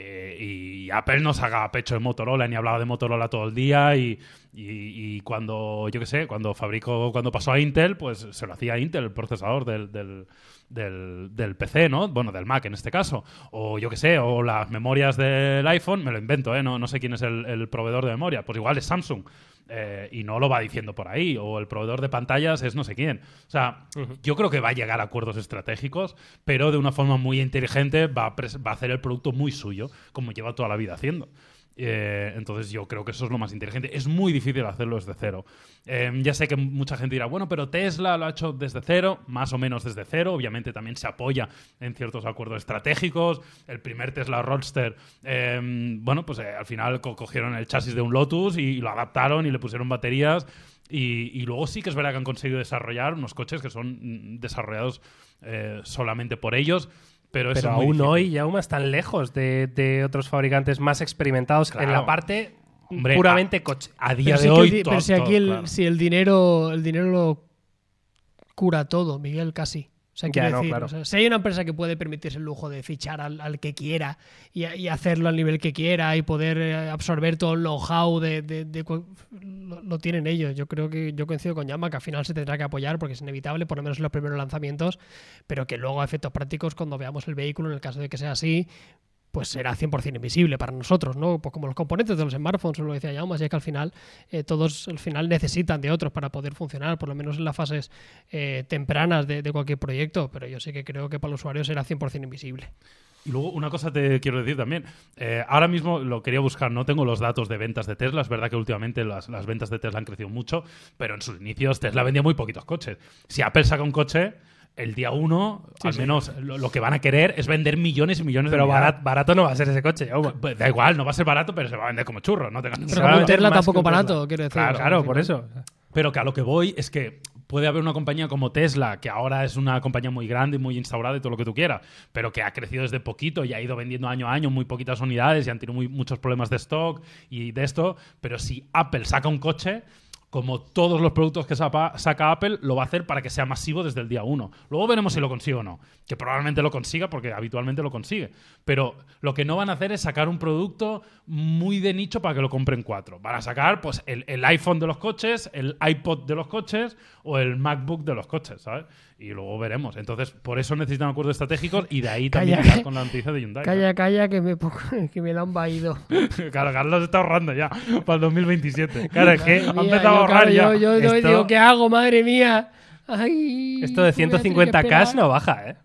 Eh, y Apple no saca pecho de Motorola ni hablaba de Motorola todo el día y, cuando, yo qué sé, cuando fabricó, cuando pasó a Intel, pues se lo hacía Intel, el procesador del, del, del- del PC, ¿no? Bueno, del Mac en este caso. O yo qué sé, o las memorias del iPhone, me lo invento, ¿eh? No, no sé quién es el, el proveedor de memoria, pues igual es Samsung. Eh, y no lo va diciendo por ahí, o el proveedor de pantallas es no sé quién. O sea, yo creo que va a llegar a acuerdos estratégicos, pero de una forma muy inteligente va a, va a hacer el producto muy suyo, como lleva toda la vida haciendo. Eh, entonces yo creo que eso es lo más inteligente. Es muy difícil hacerlo desde cero. Eh, ya sé que mucha gente dirá, bueno, pero Tesla lo ha hecho desde cero, más o menos desde cero. Obviamente también se apoya en ciertos acuerdos estratégicos. El primer Tesla Roadster, eh, bueno, pues eh, al final co- cogieron el chasis de un Lotus y, lo adaptaron y le pusieron baterías. Y, y luego sí que es verdad que han conseguido desarrollar unos coches que son mm, desarrollados eh, solamente por ellos. Pero, eso Pero es aún hoy están lejos de, de otros fabricantes más experimentados en la parte Hombre, puramente coche. A día Pero, de sí hoy. el pero si aquí el, claro. si el dinero el dinero lo cura todo, Miguel, casi. O sea, Ya, quiero no, decir, claro. o sea, si hay una empresa que puede permitirse el lujo de fichar al, al que quiera y, y hacerlo al nivel que quiera y poder eh, absorber todo el know-how de, de- de cu- lo, lo tienen ellos. Yo creo que yo coincido con Yama que al final se tendrá que apoyar porque es inevitable, por lo menos en los primeros lanzamientos, pero que luego a efectos prácticos, cuando veamos el vehículo, en el caso de que sea así, pues será 100% invisible para nosotros, ¿no? Pues como los componentes de los smartphones, lo decía Jaume, así que al final eh, todos al final necesitan de otros para poder funcionar, por lo menos en las fases eh, tempranas de, de cualquier proyecto, pero yo sí que creo que para el usuario será 100% invisible. Y luego una cosa te quiero decir también. Eh, ahora mismo lo quería buscar, no tengo los datos de ventas de Tesla. Es verdad que últimamente las, las ventas de Tesla han crecido mucho, pero en sus inicios Tesla vendía muy poquitos coches. Si Apple saca un coche, el día uno, al menos lo, lo que van a querer es vender millones y millones Pero de barato, barato no va a ser ese coche. Pues da igual, no va a ser barato, pero se va a vender como churro. No tengas Pero va Tesla tampoco barato, quiero decir. Claro, claro, por eso. Pero que a lo que voy es que puede haber una compañía como Tesla, que ahora es una compañía muy grande, muy instaurada y todo lo que tú quieras, pero que ha crecido desde poquito y ha ido vendiendo año a año muy poquitas unidades y han tenido muy- muchos problemas de stock y de esto. Pero si Apple saca un coche, como todos los productos que saca Apple, lo va a hacer para que sea masivo desde el día uno. Luego veremos si lo consigue o no. Que probablemente lo consiga porque habitualmente lo consigue. Pero lo que no van a hacer es sacar un producto muy de nicho para que lo compren cuatro. Van a sacar pues el, el iPhone de los coches, el iPod de los coches o el MacBook de los coches, ¿sabes? Y luego veremos. Entonces, por eso necesitan acuerdos estratégicos y de ahí *laughs* también Calla. con la noticia de Hyundai. Calla, calla, que me, *laughs* que me da un vaído. *laughs* claro, Carlos está ahorrando ya para el 2027. Claro, es que ha empezado a ahorrar claro, ya. Yo, yo, Esto- digo, ¿qué hago, madre mía? Ay, esto de voy a tener que 150k esperar. no baja, ¿eh?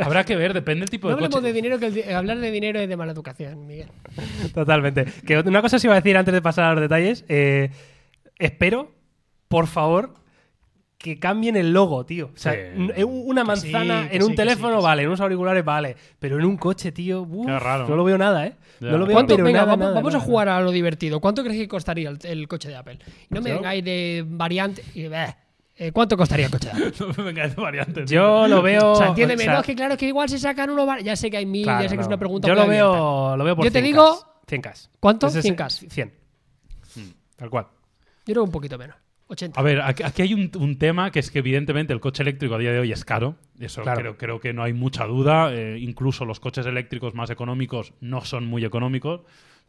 Habrá que ver, depende del tipo No de hablemos coche. de dinero, que el di- hablar de dinero es de mala educación, Miguel. *laughs* Totalmente. Que una cosa os iba a decir antes de pasar a los detalles. eh, espero, por favor, que cambien el logo, tío. O sea, Sí. en una Que sí, manzana que en un teléfono, sí, que sí. vale, en unos auriculares, vale. Pero en un coche, tío, uf, Qué raro, no ¿no? lo veo nada, ¿eh? Ya. No lo veo ¿Cuánto, pero venga, nada, vamos, nada, vamos a jugar a lo divertido. ¿Cuánto crees que costaría el, el coche de Apple? Y no me vengáis de variante. y, bah, eh, ¿Cuánto costaría el coche de Apple? *laughs* No me vengáis de variantes. Yo lo veo. O sea, entiéndeme, o sea, no, es que claro, es que igual se sacan uno. Ya sé que hay mil, claro, ya sé que es una pregunta Yo muy lo abierta. veo, lo veo por Yo te 100K. digo- 100K. ¿Cuánto? Ese es- 100K. 100. Tal cual. Yo creo un poquito menos. 80. A ver, aquí, hay un, un tema que es que evidentemente el coche eléctrico a día de hoy es caro. Eso Claro. creo, creo que no hay mucha duda. Eh, incluso los coches eléctricos más económicos no son muy económicos.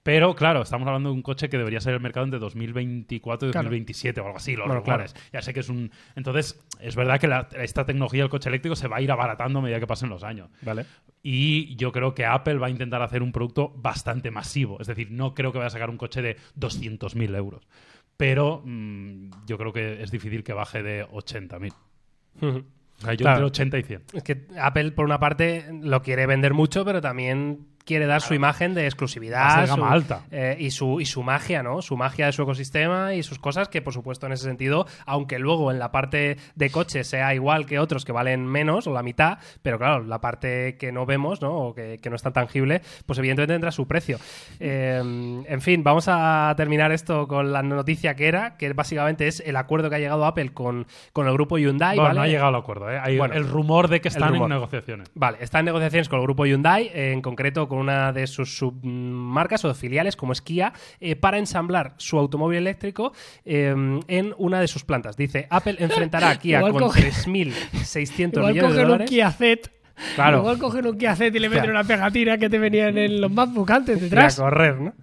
Pero claro, estamos hablando de un coche que debería ser el mercado entre 2024 y Claro. 2027 o algo así, los rumores. Ya sé que es un... Entonces, es verdad que la- esta tecnología del coche eléctrico se va a ir abaratando a medida que pasen los años. Vale. Y yo creo que Apple va a intentar hacer un producto bastante masivo. Es decir, no creo que vaya a sacar un coche de 200.000 euros. Pero mm, yo creo que es difícil que baje de 80.000. O sea, yo Claro. entre 80 y 100. Es que Apple, por una parte, lo quiere vender mucho, pero también quiere dar su imagen de exclusividad ser gama su- alta. eh, y, su, y su magia, ¿no? Su magia de su ecosistema y sus cosas que, por supuesto, en ese sentido, aunque luego en la parte de coche sea igual que otros que valen menos o la mitad, pero claro, la parte que no vemos, ¿no? O que, que no es tan tangible, pues evidentemente tendrá su precio. Eh, en fin, vamos a terminar esto con la noticia que era, que básicamente es el acuerdo que ha llegado Apple con, con el grupo Hyundai, Bueno, ¿vale? no ha llegado al acuerdo. ¿eh? Hay Bueno, el rumor de que están en negociaciones. Vale, está en negociaciones con el grupo Hyundai, en concreto con una de sus submarcas o filiales como es Kia, eh, para ensamblar su automóvil eléctrico eh, en una de sus plantas. Dice, Apple enfrentará a *laughs* Kia con coge- 3.600 Igual millones de un dólares. Kia Z. Claro. Igual cogen un Kia Z y le meten una pegatina que te venían en los MacBook antes *laughs* Y a detrás. correr, ¿no?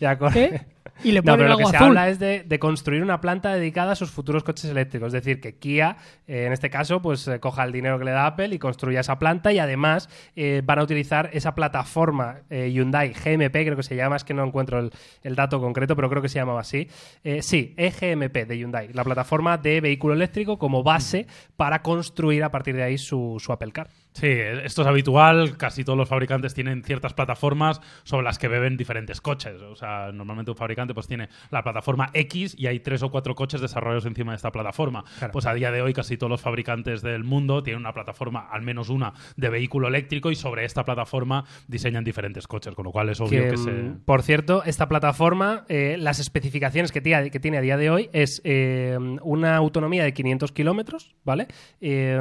Y a correr. ¿eh? Y le No, pero lo que se azul. habla es de, de construir una planta dedicada a sus futuros coches eléctricos. Es decir, que Kia, eh, en este caso, pues eh, coja el dinero que le da Apple y construya esa planta y además eh, van a utilizar esa plataforma Hyundai GMP, creo que se llama, es que no encuentro el, el dato concreto, pero creo que se llamaba así. Sí, EGMP de Hyundai, la plataforma de vehículo eléctrico como base para construir a partir de ahí su, su Apple Car. Sí, esto es habitual. Casi todos los fabricantes tienen ciertas plataformas sobre las que beben diferentes coches. O sea, normalmente un fabricante pues tiene la plataforma X y hay tres o cuatro coches desarrollados encima de esta plataforma. Claro. Pues a día de hoy casi todos los fabricantes del mundo tienen una plataforma, al menos una, de vehículo eléctrico y sobre esta plataforma diseñan diferentes coches, con lo cual es obvio Que, que, se... mm, Por cierto, esta plataforma, eh, las especificaciones que tiene, que tiene a día de hoy es eh, una autonomía de 500 kilómetros, ¿vale? Eh,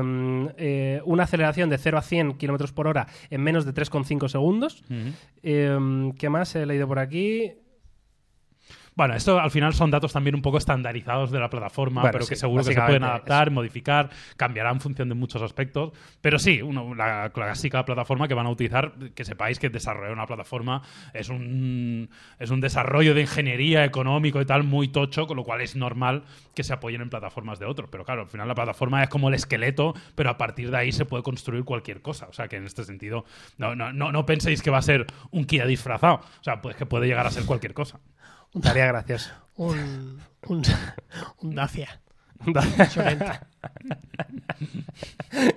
eh, una aceleración de 0 a 100 kilómetros por hora en menos de 3,5 segundos. Ujú. Eh, ¿Qué más he leído por aquí? Bueno, esto al final son datos también un poco estandarizados de la plataforma, Bueno, pero sí, que seguro que se pueden adaptar, modificar, cambiará en función de muchos aspectos. Pero sí, uno- la clásica plataforma que van a utilizar, que sepáis que desarrollar una plataforma es un, es un desarrollo de ingeniería económico y tal muy tocho, con lo cual es normal que se apoyen en plataformas de otros. Pero claro, al final la plataforma es como el esqueleto, pero a partir de ahí se puede construir cualquier cosa. O sea que en este sentido, no, no, no, no penséis que va a ser un Kia disfrazado. O sea, pues que puede llegar a ser cualquier cosa. Estaría gracioso. Un, un, un Dacia. Sorenta. *laughs*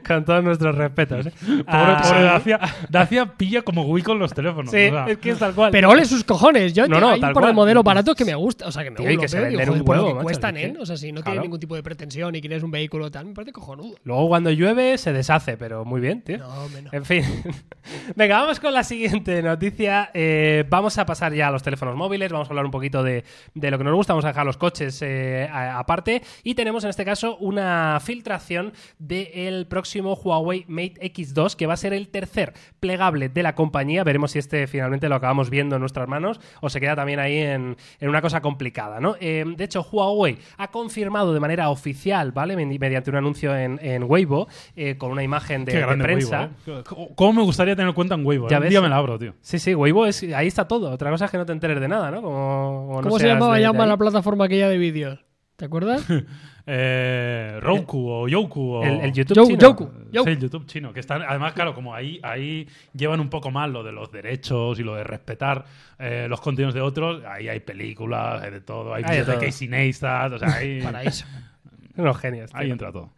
Con todos nuestros respetos. ¿eh? Pobre, Ah, pobre Dacia. Dacia pilla como Wii con los teléfonos. Sí, o sea. es que es tal cual. Pero ole sus cojones. Yo No, no, hay tal un par de cual. modelos baratos que me gusta. O sea, que me y que se venden un por huevo, que macho, cuestan, es ¿eh? O sea, si no Claro. tiene ningún tipo de pretensión y quieres un vehículo tal, me parece cojonudo. Luego cuando llueve se deshace, pero muy bien, tío. No, menos. En fin. *laughs* Venga, vamos con la siguiente noticia. Eh, vamos a pasar ya a los teléfonos móviles. Vamos a hablar un poquito de, de lo que nos gusta. Vamos a dejar los coches eh, aparte. Y tenemos en este caso una filtración del próximo Huawei Mate X2, que va a ser el tercer plegable de la compañía. Veremos si este finalmente lo acabamos viendo en nuestras manos o se queda también ahí en, en una cosa complicada, ¿no? Eh, de hecho, Huawei ha confirmado de manera oficial, ¿vale? Medi- Mediante un anuncio en, en Weibo, eh, con una imagen de, Qué de grande prensa. Weibo, ¿eh? ¿Cómo me gustaría tener cuenta en Weibo? Ya? Un ves. día me la abro, tío. Sí, sí, Weibo es ahí está todo. Otra cosa es que no te enteres de nada, ¿no? Como, como no ¿Cómo se llamaba de- ya la plataforma aquella de vídeos? ¿Te acuerdas? *laughs* Eh, Roku o Yoku o... el, el YouTube Yo- chino. Yoku. Yo- Sí, el YouTube chino, que están, además, claro, como ahí, ahí llevan un poco más lo de los derechos y lo de respetar eh, los contenidos de otros, ahí hay películas, hay de todo, hay Hay de vídeos de. Casey Neistat, o sea, ahí, *laughs* Paraíso. *laughs* Unos genios. ahí entra todo.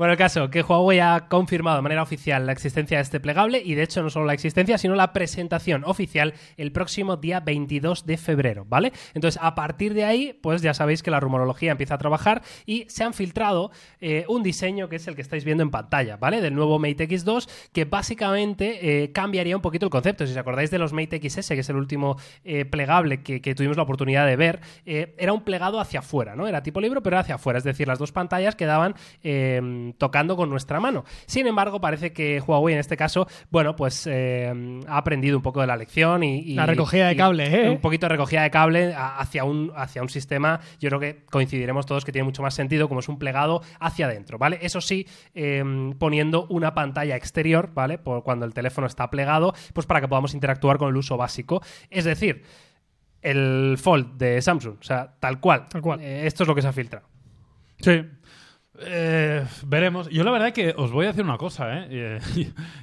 Bueno, el caso, que Huawei ha confirmado de manera oficial la existencia de este plegable y de hecho no solo la existencia, sino la presentación oficial el próximo día 22 de febrero, ¿vale? Entonces, a partir de ahí, pues ya sabéis que la rumorología empieza a trabajar y se han filtrado eh, un diseño que es el que estáis viendo en pantalla, ¿vale? Del nuevo Mate X2, que básicamente eh, cambiaría un poquito el concepto. Si os acordáis de los Mate XS, que es el último eh, plegable que, que tuvimos la oportunidad de ver, era un plegado hacia afuera, ¿no? Era tipo libro, pero era hacia afuera, es decir, las dos pantallas quedaban tocando con nuestra mano. Sin embargo, parece que Huawei en este caso, bueno, pues eh, ha aprendido un poco de la lección y... y- La recogida de y cable, ¿eh? Un poquito de recogida de cable hacia un, hacia un sistema, yo creo que coincidiremos todos que tiene mucho más sentido, como es un plegado hacia adentro, ¿vale? Eso sí, eh, poniendo una pantalla exterior, ¿vale? Por cuando el teléfono está plegado, pues para que podamos interactuar con el uso básico. Es decir, el Fold de Samsung, o sea, tal cual. Tal cual. Eh, esto es lo que se ha filtrado. Sí. Eh, veremos. Yo la verdad es que os voy a decir una cosa, ¿eh? *laughs* Eh,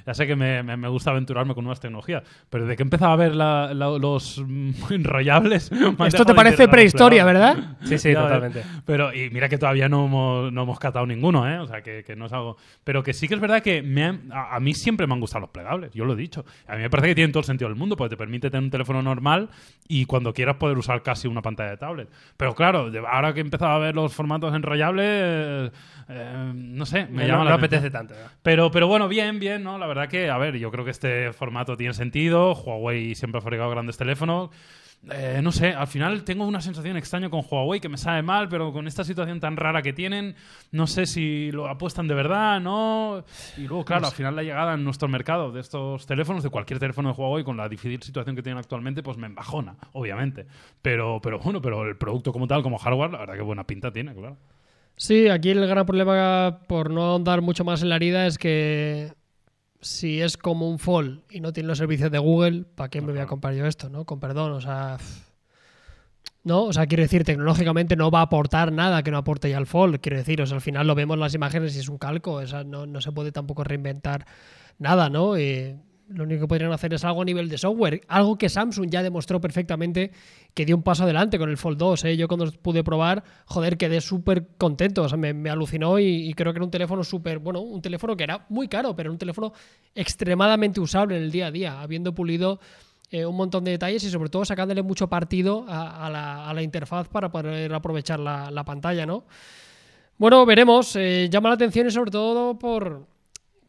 ya sé que me, me- me gusta aventurarme con nuevas tecnologías, pero de que empezaba a ver la- la- los *laughs* enrollables... Esto te parece prehistoria, ¿verdad? *laughs* Sí, sí, Ya totalmente. Pero, y mira que todavía no hemos, no hemos catado ninguno, ¿eh? O sea, que, que no es algo. Pero que sí que es verdad que me han- a, a mí siempre me han gustado los plegables, yo lo he dicho. A mí me parece que tienen todo el sentido del mundo, porque te permite tener un teléfono normal y cuando quieras poder usar casi una pantalla de tablet. Pero claro, ahora que he empezado a ver los formatos enrollables, eh, eh, no sé, me no llama no la apetece tanto. Pero, pero bueno, bien, bien, ¿no? La verdad que, a ver, yo creo que este formato tiene sentido. Huawei siempre ha fabricado grandes teléfonos. Eh, no sé, al final tengo una sensación extraña con Huawei que me sabe mal, pero con esta situación tan rara que tienen, no sé si lo apuestan de verdad, ¿no? Y luego, claro, al final la llegada en nuestro mercado de estos teléfonos, de cualquier teléfono de Huawei, con la difícil situación que tienen actualmente, pues me embajona, obviamente. Pero, pero bueno, pero el producto como tal, como hardware, la verdad que buena pinta tiene, claro. Sí, aquí el gran problema, por no ahondar mucho más en la herida, es que si es como un Fall y no tiene los servicios de Google, ¿para qué me voy a comprar yo esto, no? Con perdón, o sea... No, o sea, quiero decir, tecnológicamente no va a aportar nada que no aporte ya el Fall. Quiero decir, o sea, al final lo vemos en las imágenes y es un calco, o sea, no, no se puede tampoco reinventar nada, ¿no? Y lo único que podrían hacer es algo a nivel de software, algo que Samsung ya demostró perfectamente que dio un paso adelante con el Fold 2. ¿eh? Yo cuando pude probar, joder, quedé súper contento, o sea, me, alucinó y, y creo que era un teléfono súper, bueno, un teléfono que era muy caro, pero un teléfono extremadamente usable en el día a día, habiendo pulido eh, un montón de detalles y sobre todo sacándole mucho partido a, la, interfaz para poder aprovechar la, la pantalla, ¿no? Bueno, veremos. eh, llama la atención y sobre todo por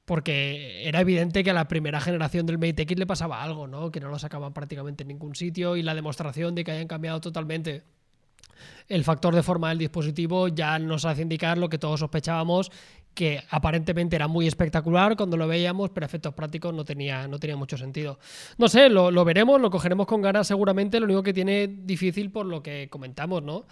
porque era evidente que a la primera generación del Mate X le pasaba algo, ¿no? Que no lo sacaban prácticamente en ningún sitio y la demostración de que hayan cambiado totalmente el factor de forma del dispositivo ya nos hace indicar lo que todos sospechábamos que aparentemente era muy espectacular cuando lo veíamos, pero efectos prácticos no tenía, no tenía mucho sentido. No sé, lo, lo veremos, lo cogeremos con ganas seguramente, lo único que tiene difícil por lo que comentamos, ¿no?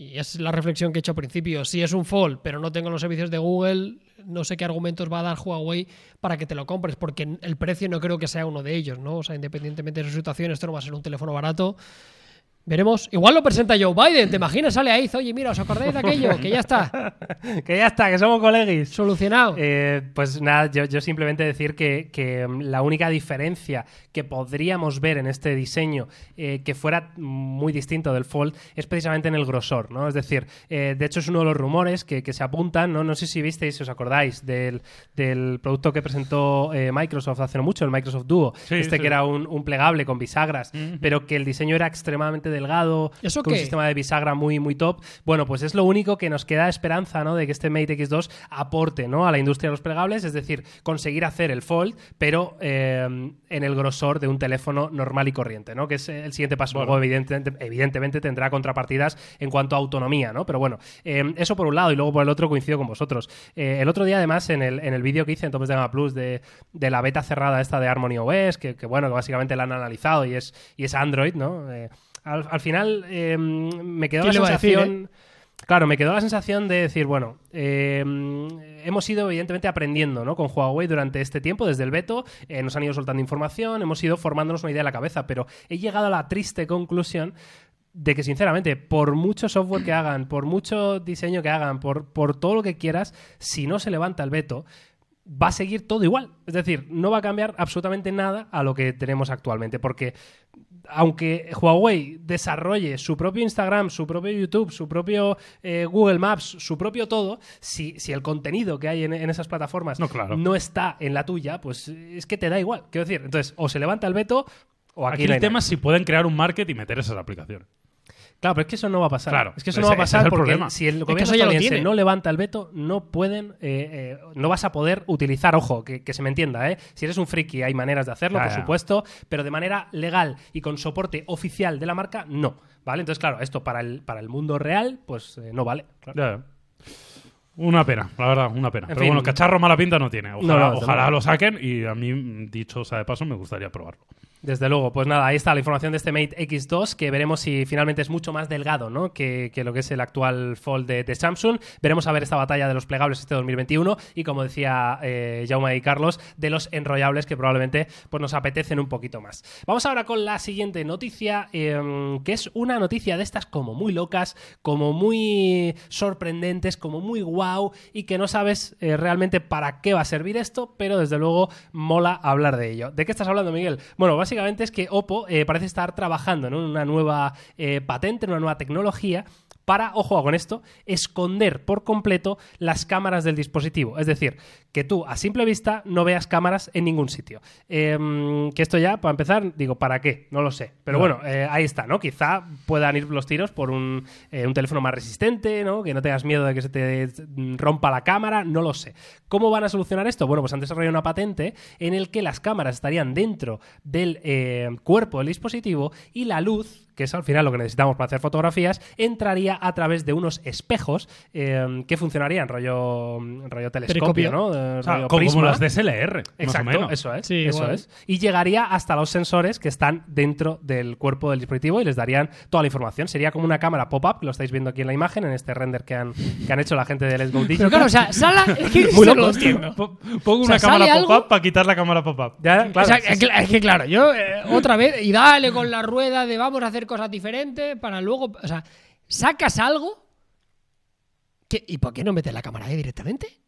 Y es la reflexión que he hecho al principio. Si es un Fold, pero no tengo los servicios de Google, no sé qué argumentos va a dar Huawei para que te lo compres, porque el precio no creo que sea uno de ellos, ¿no? O sea, independientemente de su situación, esto no va a ser un teléfono barato. Veremos. Igual lo presenta Joe Biden, ¿te imaginas? Sale ahí, oye, mira, ¿os acordáis de aquello? Que ya está. *laughs* que ya está, que somos colegis. Solucionado. Eh, pues nada, yo, yo simplemente decir que, que, la única diferencia que podríamos ver en este diseño eh, que fuera muy distinto del Fold es precisamente en el grosor, ¿no? Es decir, eh, de hecho es uno de los rumores que, que, se apuntan, ¿no? No sé si visteis, si os acordáis, del, del producto que presentó eh, Microsoft hace no mucho, el Microsoft Duo, Sí, este sí. que era un, un plegable con bisagras, pero que el diseño era extremadamente delgado, ¿Eso con un sistema de bisagra muy, muy top. Bueno, pues es lo único que nos queda esperanza, ¿no? De que este Mate X2 aporte, ¿no? A la industria de los plegables, es decir, conseguir hacer el Fold, pero eh, en el grosor de un teléfono normal y corriente, ¿no? Que es el siguiente paso. Bueno. Luego, evidentemente, evidentemente, tendrá contrapartidas en cuanto a autonomía, ¿no? Pero bueno, eh, eso por un lado y luego por el otro coincido con vosotros. Eh, el otro día, además, en el, en el vídeo que hice en Topes de Gama Plus de, de la beta cerrada esta de Harmony OS, que, que, bueno, que básicamente la han analizado y es, y es Android, ¿no? Eh, al, al final eh, me quedó la ¿Quién le va a decir, sensación... Claro, me quedó la sensación de decir, bueno, eh, hemos ido evidentemente aprendiendo ¿no? con Huawei durante este tiempo, desde el veto, eh, nos han ido soltando información, hemos ido formándonos una idea en la cabeza, pero he llegado a la triste conclusión de que sinceramente, por mucho software que hagan, por mucho diseño que hagan, por, por todo lo que quieras, si no se levanta el veto, va a seguir todo igual. Es decir, no va a cambiar absolutamente nada a lo que tenemos actualmente, porque aunque Huawei desarrolle su propio Instagram, su propio YouTube, su propio eh, Google Maps, su propio todo, si, si el contenido que hay en, en esas plataformas No, claro. no está en la tuya, pues es que te da igual. Quiero decir, entonces, o se levanta el veto o aquí, Aquí no el tema nada. es si pueden crear un market y meter esas aplicaciones. Claro, pero es que eso no va a pasar. Claro, es que eso ese- no va a es pasar el porque problema. si el gobierno estadounidense tiene. no levanta el veto, no pueden, eh, eh, no vas a poder utilizar, ojo, que, que se me entienda, ¿eh? Si eres un friki hay maneras de hacerlo, por supuesto, pero de manera legal y con soporte oficial de la marca, no. ¿Vale? Entonces, claro, esto para el, para el mundo real, pues eh, no vale. claro. Una pena, la verdad, una pena. En Pero fin. bueno, cacharro mala pinta no tiene. Ojalá, No, no, desde ojalá lo saquen y a mí, dicho sea de paso, me gustaría probarlo. Desde luego, pues nada, ahí está la información de este Mate X2, que veremos si finalmente es mucho más delgado ¿no? que, que lo que es el actual Fold de, Samsung. Veremos a ver esta batalla de los plegables este 2021 y, como decía eh, Jaume y Carlos, de los enrollables que probablemente pues, nos apetecen un poquito más. Vamos ahora con la siguiente noticia, eh, que es una noticia de estas como muy locas, como muy sorprendentes, como muy wow y que no sabes eh, realmente para qué va a servir esto, pero desde luego mola hablar de ello. ¿De qué estás hablando, Miguel? Bueno, básicamente es que Oppo eh, parece estar trabajando en una nueva eh, patente, en una nueva tecnología para, ojo con esto, esconder por completo las cámaras del dispositivo. Es decir, que tú a simple vista no veas cámaras en ningún sitio. Em, que esto ya, para empezar, digo, ¿para qué? No lo sé. Pero bueno, eh, ahí está, ¿no? Quizá puedan ir los tiros por un, eh, un teléfono más resistente, ¿no? Que no tengas miedo de que se te mm, rompa la cámara, no lo sé. ¿Cómo van a solucionar esto? Bueno, pues han desarrollado una patente en el que las cámaras estarían dentro del eh, cuerpo del dispositivo y la luz que es al final lo que necesitamos para hacer fotografías, entraría a través de unos espejos eh, que funcionarían rollo, rollo telescopio. ¿no? Eh, O sea, rollo como, prisma. las DSLR, más o Exacto, menos. eso es. Sí, eso igual. es. Y llegaría hasta los sensores que están dentro del cuerpo del dispositivo y les darían toda la información. Sería como una cámara pop-up, que lo estáis viendo aquí en la imagen, en este render que han, que han hecho la gente de Let's Go Digital. Pero claro, o sea, Sala. *laughs* Es que Muy no loco. Pongo O sea, una cámara ¿sale pop-up para quitar la cámara pop-up. Ya, claro, O sea, sí, es, sí. que, es que claro, yo eh, otra vez, y dale con la rueda de vamos a hacer cosas diferentes para luego. O sea, sacas algo. que- ¿Y por qué no metes la cámara ahí directamente?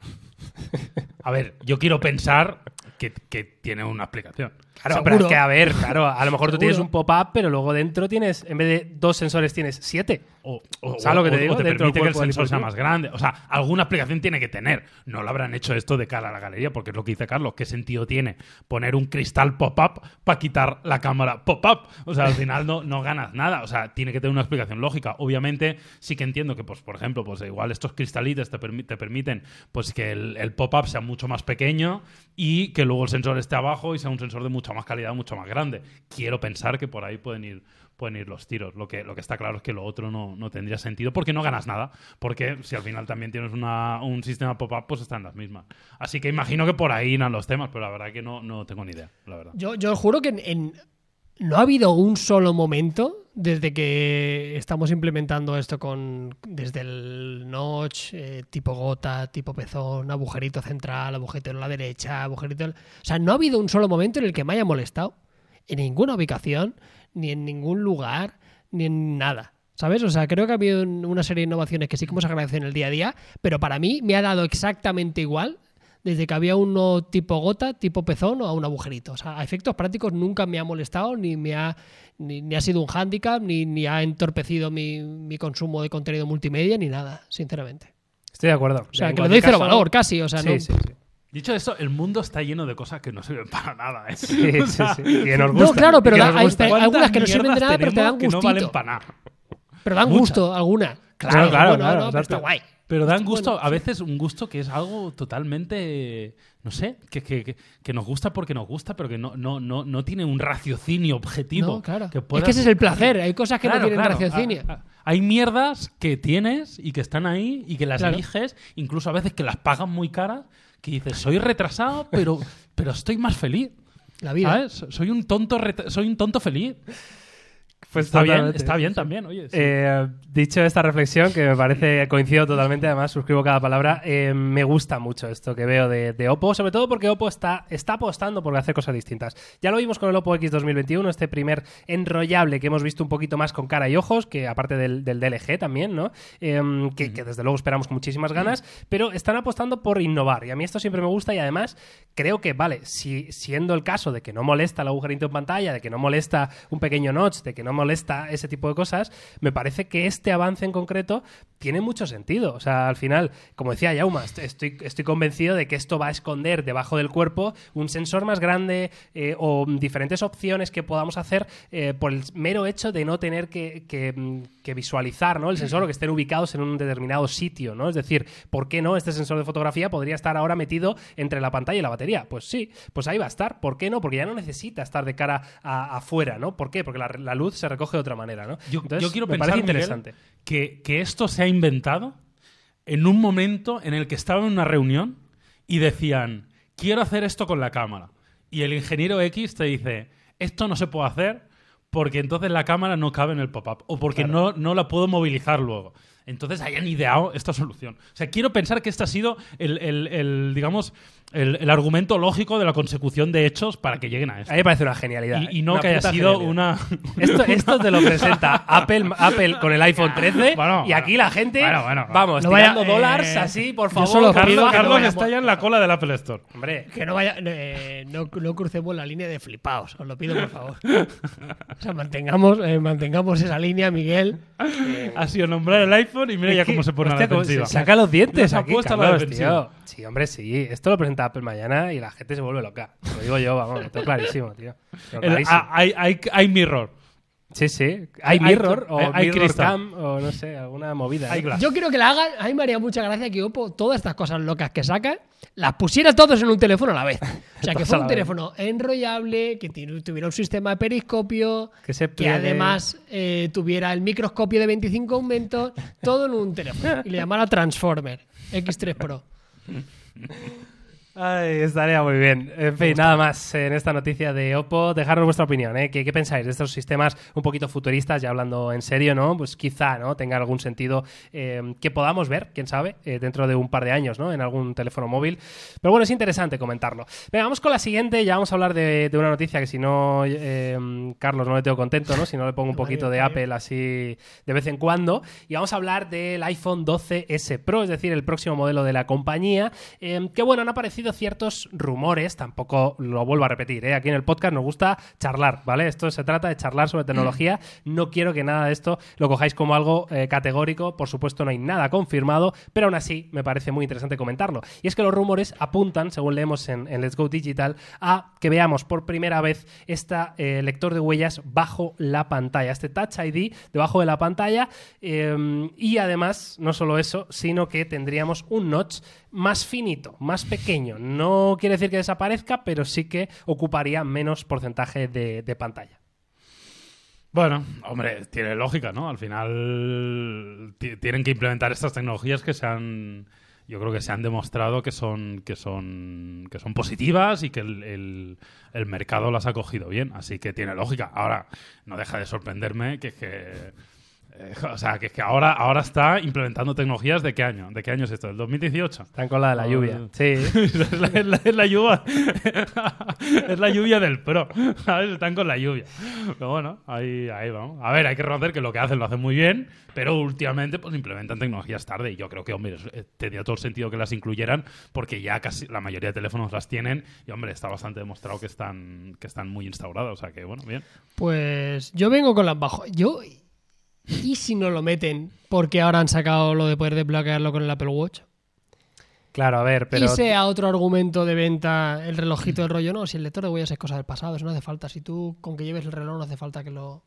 *laughs* A ver, yo quiero pensar que, que tiene una explicación. Claro, Seguro. pero es que a ver, claro, a lo mejor tú tienes un pop-up, pero luego dentro tienes, en vez de dos sensores, tienes siete. O, o- ¿Sabes lo que te o- digo? o te Dentro del permite que el sensor sea más grande. O sea, alguna explicación tiene que tener. No lo habrán hecho esto de cara a la galería, porque es lo que dice Carlos. ¿Qué sentido tiene poner un cristal pop-up para quitar la cámara pop-up? O sea, al final no, no ganas nada. O sea, tiene que tener una explicación lógica. Obviamente, sí que entiendo que, pues, por ejemplo, pues igual estos cristalitos te, permi- te permiten pues que el, el pop-up sea mucho más pequeño y que luego el sensor esté abajo y sea un sensor de mucha más calidad, mucho más grande. Quiero pensar que por ahí pueden ir pueden ir los tiros. Lo que, lo que está claro es que lo otro no, no tendría sentido porque no ganas nada. Porque si al final también tienes un sistema pop-up, pues están las mismas. Así que imagino que por ahí irán los temas, pero la verdad que no, no tengo ni idea, la verdad. Yo, yo juro que en- no ha habido un solo momento desde que estamos implementando esto con desde el notch, eh, tipo gota, tipo pezón, agujerito central, agujerito en la derecha, agujerito en... O sea, no ha habido un solo momento en el que me haya molestado. En ninguna ubicación, ni en ningún lugar, ni en nada. ¿Sabes? O sea, creo que ha habido un- una serie de innovaciones que sí que hemos agradecido en el día a día, pero para mí me ha dado exactamente igual desde que había uno tipo gota, tipo pezón o a un agujerito. O sea, a efectos prácticos nunca me ha molestado, ni me ha, ni, ni ha sido un hándicap, ni, ni ha entorpecido mi, mi consumo de contenido multimedia, ni nada, sinceramente. Estoy de acuerdo. O sea, que le doy cero caso- valor casi. O sea, sí, no, sí, sí. Dicho esto, el mundo está lleno de cosas que no sirven para nada. ¿eh? Sí, sí, *laughs* O sea, sí. Y que nos No, claro, pero que da- nos hay- gusta. hay ¿cuántas algunas que no sirven de nada, pero te dan que no valen gustito. para nada? pero dan muchas. gusto alguna. Claro, claro, bueno, claro, no, pero está guay. Pero dan Bueno, gusto, a sí. veces un gusto que es algo totalmente, no sé, que, que, que- nos gusta porque nos gusta, pero que no, no, no, no tiene un raciocinio objetivo. No, claro. que es pueda- que ese es el placer. Hay cosas que Claro, no tienen claro. raciocinio. Hay mierdas que tienes y que están ahí y que las eliges, incluso a veces que las pagan muy caras, que dices, soy retrasado, pero, pero estoy más feliz. La vida. ¿Sabes? Soy un tonto, soy un tonto feliz. Pues está bien, está bien también, oye. sí. Eh, dicho esta reflexión, que me parece, coincido totalmente, además suscribo cada palabra, eh, me gusta mucho esto que veo de, de Oppo, sobre todo porque Oppo está, está apostando por hacer cosas distintas. Ya lo vimos con el Oppo X 2021, este primer enrollable que hemos visto un poquito más con cara y ojos, que aparte del, del DLG también, ¿no? Que, que desde luego esperamos con muchísimas ganas, pero están apostando por innovar y a mí esto siempre me gusta y además creo que, vale, si, siendo el caso de que no molesta el agujerito en pantalla, de que no molesta un pequeño notch, de que no molesta ese tipo de cosas, me parece que este avance en concreto tiene mucho sentido. O sea, al final, como decía Yauma, est- estoy, estoy convencido de que esto va a esconder debajo del cuerpo un sensor más grande eh, o diferentes opciones que podamos hacer eh, por el mero hecho de no tener que, que, mm, que visualizar ¿no? el sensor o que estén ubicados en un determinado sitio. ¿no? Es decir, ¿por qué no este sensor de fotografía podría estar ahora metido entre la pantalla y la batería? Pues sí, pues ahí va a estar. ¿Por qué no? Porque ya no necesita estar de cara a- afuera, ¿no? ¿Por qué? Porque la, la luz se recoge de otra manera, ¿no? Yo, Entonces, yo quiero me pensar, Miguel, interesante. que, que esto se ha inventado en un momento en el que estaba en una reunión y decían, quiero hacer esto con la cámara. Y el ingeniero X te dice, esto no se puede hacer porque entonces la cámara no cabe en el pop-up o porque no, no la puedo movilizar luego. Entonces hayan ideado esta solución. O sea, quiero pensar que este ha sido el, el- el, digamos, el, el argumento lógico de la consecución de hechos para que lleguen a esto. A mí me parece una genialidad. Y, y no que haya sido genialidad. una... *laughs* Esto, *laughs* esto te lo presenta Apple, Apple con el iPhone 13 Bueno, y aquí la gente, bueno, bueno, vamos, No vaya- tirando eh, dólares así, por yo favor. solo por pido Carlos, no Carlos vayamos- está ya en la cola del Apple Store. Hombre, Que no vaya, eh, no, no crucemos la línea de flipaos, os lo pido por favor. *laughs* o sea, mantengamos, eh, mantengamos esa línea, Miguel. Ha sido nombrar el iPhone y mira ya cómo se pone hostia, la defensiva. se Saca los dientes aquí, la Carlos, defensiva. tío. Sí, hombre, sí. Esto lo presenta Apple mañana y la gente se vuelve loca. Lo digo yo, vamos, lo tengo clarísimo, tío. Clarísimo. ah, hay, hay, hay mirror. sí, sí. Hay mirror o hay- hay mirror cam o no sé, alguna movida. ¿eh? Yo quiero que la hagan. A mí me haría mucha gracia que Oppo, todas estas cosas locas que saca, las pusiera todos en un teléfono a la vez. O sea, *laughs* que Todas fuera un teléfono enrollable, que tu- tuviera un sistema de periscopio, Que se que pliegue. además eh, tuviera el microscopio de 25 aumentos, todo en un teléfono. Y le llamara Transformer X3 Pro. *laughs* Ay, estaría muy bien. En fin, nada más en esta noticia de Oppo. Dejarnos vuestra opinión, ¿eh? ¿Qué, qué pensáis de estos sistemas un poquito futuristas? Ya hablando en serio, ¿no? Pues quizá, ¿no? Tenga algún sentido eh, que podamos ver, quién sabe, eh, dentro de un par de años, ¿no? En algún teléfono móvil. Pero bueno, es interesante comentarlo. Venga, vamos con la siguiente. Ya vamos a hablar de, de una noticia que si no, eh, Carlos, no le tengo contento, ¿no? Si no le pongo un poquito de Apple así de vez en cuando. Y vamos a hablar del iPhone 12S Pro, es decir, el próximo modelo de la compañía. eh, que bueno, han aparecido ciertos rumores, tampoco lo vuelvo a repetir, ¿eh? aquí en el podcast nos gusta charlar, ¿vale? Esto se trata de charlar sobre tecnología. No quiero que nada de esto lo cojáis como algo eh, categórico. Por supuesto, no hay nada confirmado, pero aún así me parece muy interesante comentarlo. Y es que los rumores apuntan, según leemos en, Let's Go Digital, a que veamos por primera vez este lector de huellas bajo la pantalla, este Touch ID debajo de la pantalla. eh, y además, no solo eso, sino que tendríamos un notch más finito, más pequeño, No quiere decir que desaparezca, pero sí que ocuparía menos porcentaje de, pantalla. Bueno, hombre, tiene lógica, ¿no? Al final ti- tienen que implementar estas tecnologías que se han, yo creo que se han demostrado que son, que son, que son positivas y que el, el- mercado las ha cogido bien. Así que tiene lógica. Ahora, no deja de sorprenderme que, eh, *laughs* o sea, que es que ahora, ahora está implementando tecnologías de qué año, de qué año es esto, del 2018. Están con la de la Oh, lluvia. Sí. *laughs* es, la, es la- es la lluvia *laughs* es la lluvia del pro ¿sabes? están con la lluvia pero bueno ahí, ahí vamos a ver hay que reconocer que lo que hacen lo hacen muy bien pero últimamente pues implementan tecnologías tarde y yo creo que hombre es- eh, tenía todo el sentido que las incluyeran porque ya casi la mayoría de teléfonos las tienen y hombre está bastante demostrado que están que están muy instauradas o sea que bueno bien Pues yo vengo con las bajo. Yo. ¿Y si no lo meten? Porque ahora han sacado lo de poder desbloquearlo con el Apple Watch. Claro, a ver, pero. Y sea otro argumento de venta el relojito del rollo. No, si el lector de huellas es cosa del pasado, eso no hace falta. Si tú con que lleves el reloj no hace falta que lo.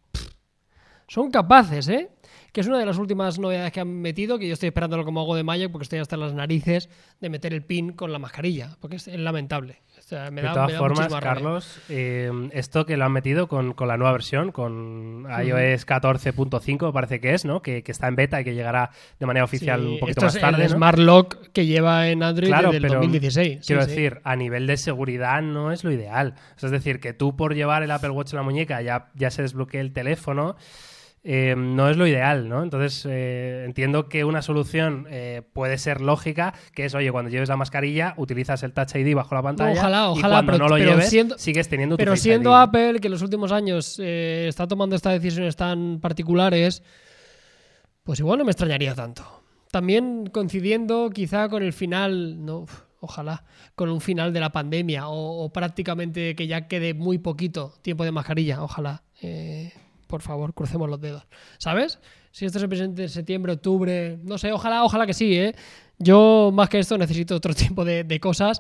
Son capaces, ¿eh? Que es una de las últimas novedades que han metido, que yo estoy esperándolo como hago de Magic, porque estoy hasta las narices de meter el pin con la mascarilla, porque es lamentable. O sea, me de da, todas me da formas. Carlos, eh, esto que lo han metido con, con la nueva versión, con iOS 14.5, me parece que es, ¿no? Que, que está en beta y que llegará de manera oficial Sí, un poquito esto más es tarde. el ¿no? Smart Lock que lleva en Android Claro, desde el pero 2016. Sí, Quiero sí. decir, a nivel de seguridad no es lo ideal. O sea, es decir, que tú por llevar el Apple Watch en la muñeca ya, ya se desbloquee el teléfono. Eh, no es lo ideal, ¿no? Entonces eh, entiendo que una solución eh, puede ser lógica, que es, oye, cuando lleves la mascarilla, utilizas el Touch ID bajo la pantalla ojalá, y ojalá, cuando pero- no lo pero lleves, siendo- sigues teniendo tu Pero Face siendo ID. Apple, que en los últimos años eh, está tomando estas decisiones tan particulares, pues igual no me extrañaría tanto. También coincidiendo quizá con el final, no, ojalá, con un final de la pandemia o, o prácticamente que ya quede muy poquito tiempo de mascarilla, ojalá. Por favor, crucemos los dedos. ¿Sabes? Si esto se presenta en septiembre, octubre, no sé, ojalá, ojalá que sí, ¿eh? Yo más que esto necesito otro *laughs* tipo de, de cosas.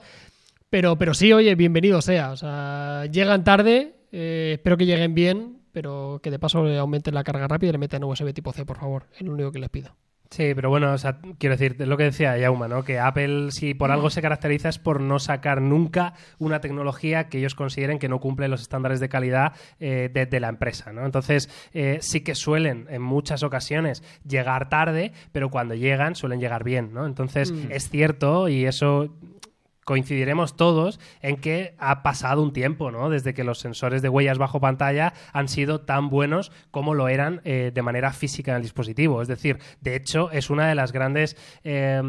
Pero, pero sí, oye, bienvenido sea. O sea, llegan tarde, eh, espero que lleguen bien, pero que de paso le aumenten la carga rápida y le metan USB tipo C, por favor. Es lo único que les pido. Sí, pero bueno, o sea, quiero decir, es lo que decía Yauma, ¿no? Que Apple, si por algo se caracteriza, es por no sacar nunca una tecnología que ellos consideren que no cumple los estándares de calidad eh, de, de la empresa, ¿no? Entonces, eh, sí que suelen en muchas ocasiones llegar tarde, pero cuando llegan suelen llegar bien, ¿no? Entonces, Mm. es cierto y eso coincidiremos todos en que ha pasado un tiempo, ¿no? Desde que los sensores de huellas bajo pantalla han sido tan buenos como lo eran eh, de manera física en el dispositivo. Es decir, de hecho, es una de las grandes eh,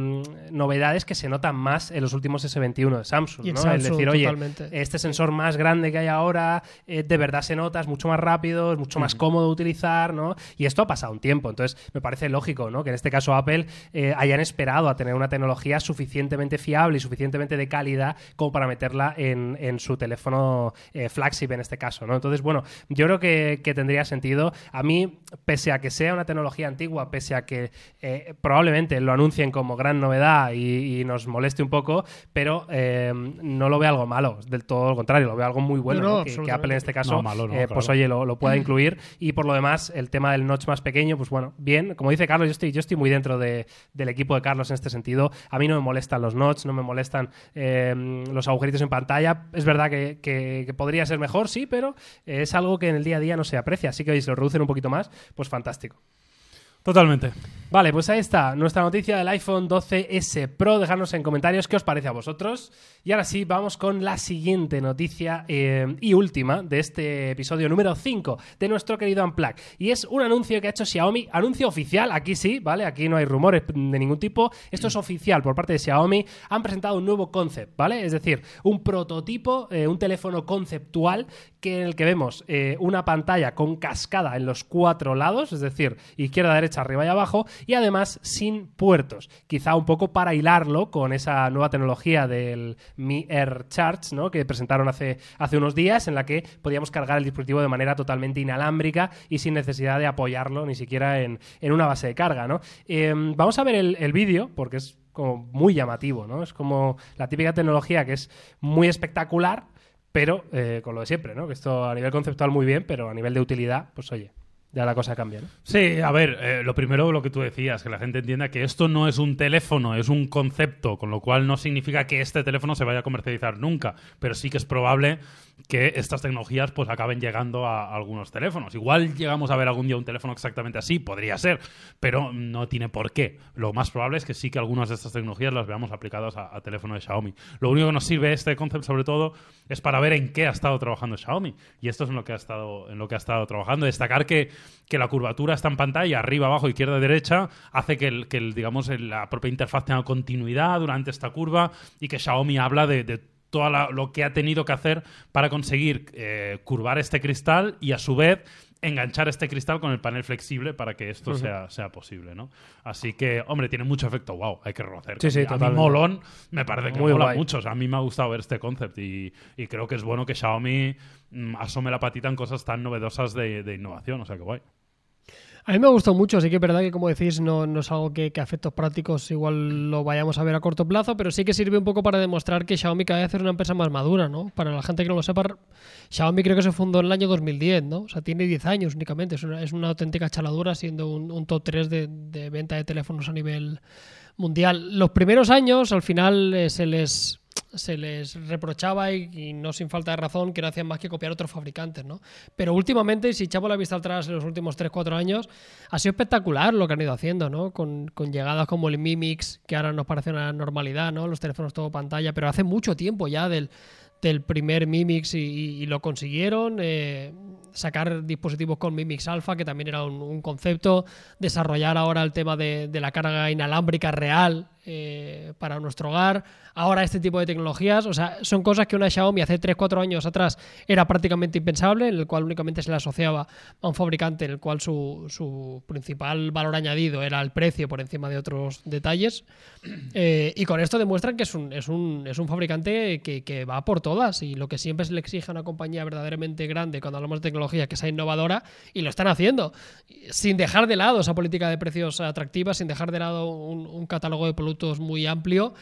novedades que se notan más en los últimos S21 de Samsung, el decir, oye, totalmente. este sensor más grande que hay ahora, eh, de verdad se nota, es mucho más rápido, es mucho más cómodo de utilizar, ¿no? Y esto ha pasado un tiempo, entonces me parece lógico, ¿no? Que en este caso Apple eh, hayan esperado a tener una tecnología suficientemente fiable y suficientemente de calidad como para meterla en, en su teléfono eh, flagship en este caso, ¿no? Entonces, bueno, yo creo que, que tendría sentido. A mí, pese a que sea una tecnología antigua, pese a que eh, probablemente lo anuncien como gran novedad y, y nos moleste un poco, pero eh, no lo veo algo malo, del todo lo contrario, lo veo algo muy bueno, No, no, ¿no? que. Apple en este caso, No, malo no, eh, pues oye, lo, lo pueda incluir. Y por lo demás, el tema del notch más pequeño, pues bueno, bien, como dice Carlos, yo estoy, yo estoy muy dentro de- del equipo de Carlos en este sentido. A mí no me molestan los notch, no me molestan eh, los agujeritos en pantalla. Es verdad que, podría ser mejor, sí, pero es algo que en el día a día no se aprecia. Así que oye, si lo reducen un poquito más, pues fantástico. Totalmente. Vale, pues ahí está nuestra noticia del iPhone 12S Pro. Dejadnos en comentarios qué os parece a vosotros. Y ahora sí, vamos con la siguiente noticia eh, y última de este episodio número 5 de nuestro querido Unplug. Y es un anuncio que ha hecho Xiaomi, anuncio oficial, aquí sí, ¿vale? Aquí no hay rumores de ningún tipo. Esto es oficial por parte de Xiaomi. Han presentado un nuevo concept, ¿vale? Es decir, un prototipo, eh, un teléfono conceptual que en el que vemos eh, una pantalla con cascada en los cuatro lados, es decir, izquierda, derecha, arriba y abajo, y además sin puertos. Quizá un poco para hilarlo con esa nueva tecnología del Mi Air Charge, ¿no? Que presentaron hace, hace unos días, en la que podíamos cargar el dispositivo de manera totalmente inalámbrica y sin necesidad de apoyarlo ni siquiera en, en una base de carga, ¿no? Eh, vamos a ver el, el vídeo, porque es como muy llamativo, ¿no? Es como la típica tecnología que es muy espectacular, pero eh, con lo de siempre, ¿no? Que esto a nivel conceptual muy bien, pero a nivel de utilidad, pues oye. Ya la cosa cambia, ¿no? Sí, a ver, eh, lo primero lo que tú decías, que la gente entienda que esto no es un teléfono, es un concepto, con lo cual no significa que este teléfono se vaya a comercializar nunca, pero sí que es probable que estas tecnologías pues acaben llegando a, algunos teléfonos. Igual llegamos a ver algún día un teléfono exactamente así, podría ser, pero no tiene por qué. Lo más probable es que sí que algunas de estas tecnologías las veamos aplicadas a, a teléfono de Xiaomi. Lo único que nos sirve este concepto sobre todo es para ver en qué ha estado trabajando Xiaomi y esto es en lo que ha estado en lo que ha estado trabajando. Destacar que, que la curvatura está en pantalla, arriba, abajo, izquierda, derecha, hace que, el, que el, digamos la propia interfaz tenga continuidad durante esta curva y que Xiaomi habla de todo lo que ha tenido que hacer para conseguir eh, curvar este cristal y a su vez enganchar este cristal con el panel flexible para que esto uh -huh. sea, sea posible, ¿no? Así que, hombre, tiene mucho efecto wow, hay que reconocer. Sí, sí, a mí molón me parece que Muy mola guay. mucho. O sea, a mí me ha gustado ver este concept y, y creo que es bueno que Xiaomi mm, asome la patita en cosas tan novedosas de, de innovación. O sea, que guay. A mí me gustó mucho, sí que es verdad que como decís no, es algo que, que a efectos prácticos igual lo vayamos a ver a corto plazo, pero sí que sirve un poco para demostrar que Xiaomi cada vez es una empresa más madura, ¿no? Para la gente que no lo sepa, Xiaomi creo que se fundó en el año 2010, ¿no? O sea, tiene 10 años únicamente, es una, auténtica chaladura siendo un, top 3 de, de, venta de teléfonos a nivel mundial. Los primeros años al final eh, se les se les reprochaba y, no sin falta de razón que no hacían más que copiar otros fabricantes, ¿no? Pero últimamente, si echamos la vista atrás en los últimos 3-4 años, ha sido espectacular lo que han ido haciendo, ¿no? Con, con, llegadas como el Mi Mix, que ahora nos parece una normalidad, ¿no? Los teléfonos todo pantalla, pero hace mucho tiempo ya del, del primer Mi Mix y, y, y lo consiguieron. Eh, sacar dispositivos con Mi Mix Alpha, que también era un, concepto, desarrollar ahora el tema de, de la carga inalámbrica real eh, para nuestro hogar, ahora este tipo de tecnologías, o sea, son cosas que una Xiaomi hace 3-4 años atrás era prácticamente impensable, en el cual únicamente se le asociaba a un fabricante en el cual su, su principal valor añadido era el precio por encima de otros detalles, *clears throat* eh, y con esto demuestran que es un, es un, es un fabricante que, que, va por todas, y lo que siempre se le exige a una compañía verdaderamente grande cuando hablamos de tecnología, que sea innovadora, y lo están haciendo, sin dejar de lado esa política de precios atractiva, sin dejar de lado un, un catálogo de productos muy amplio.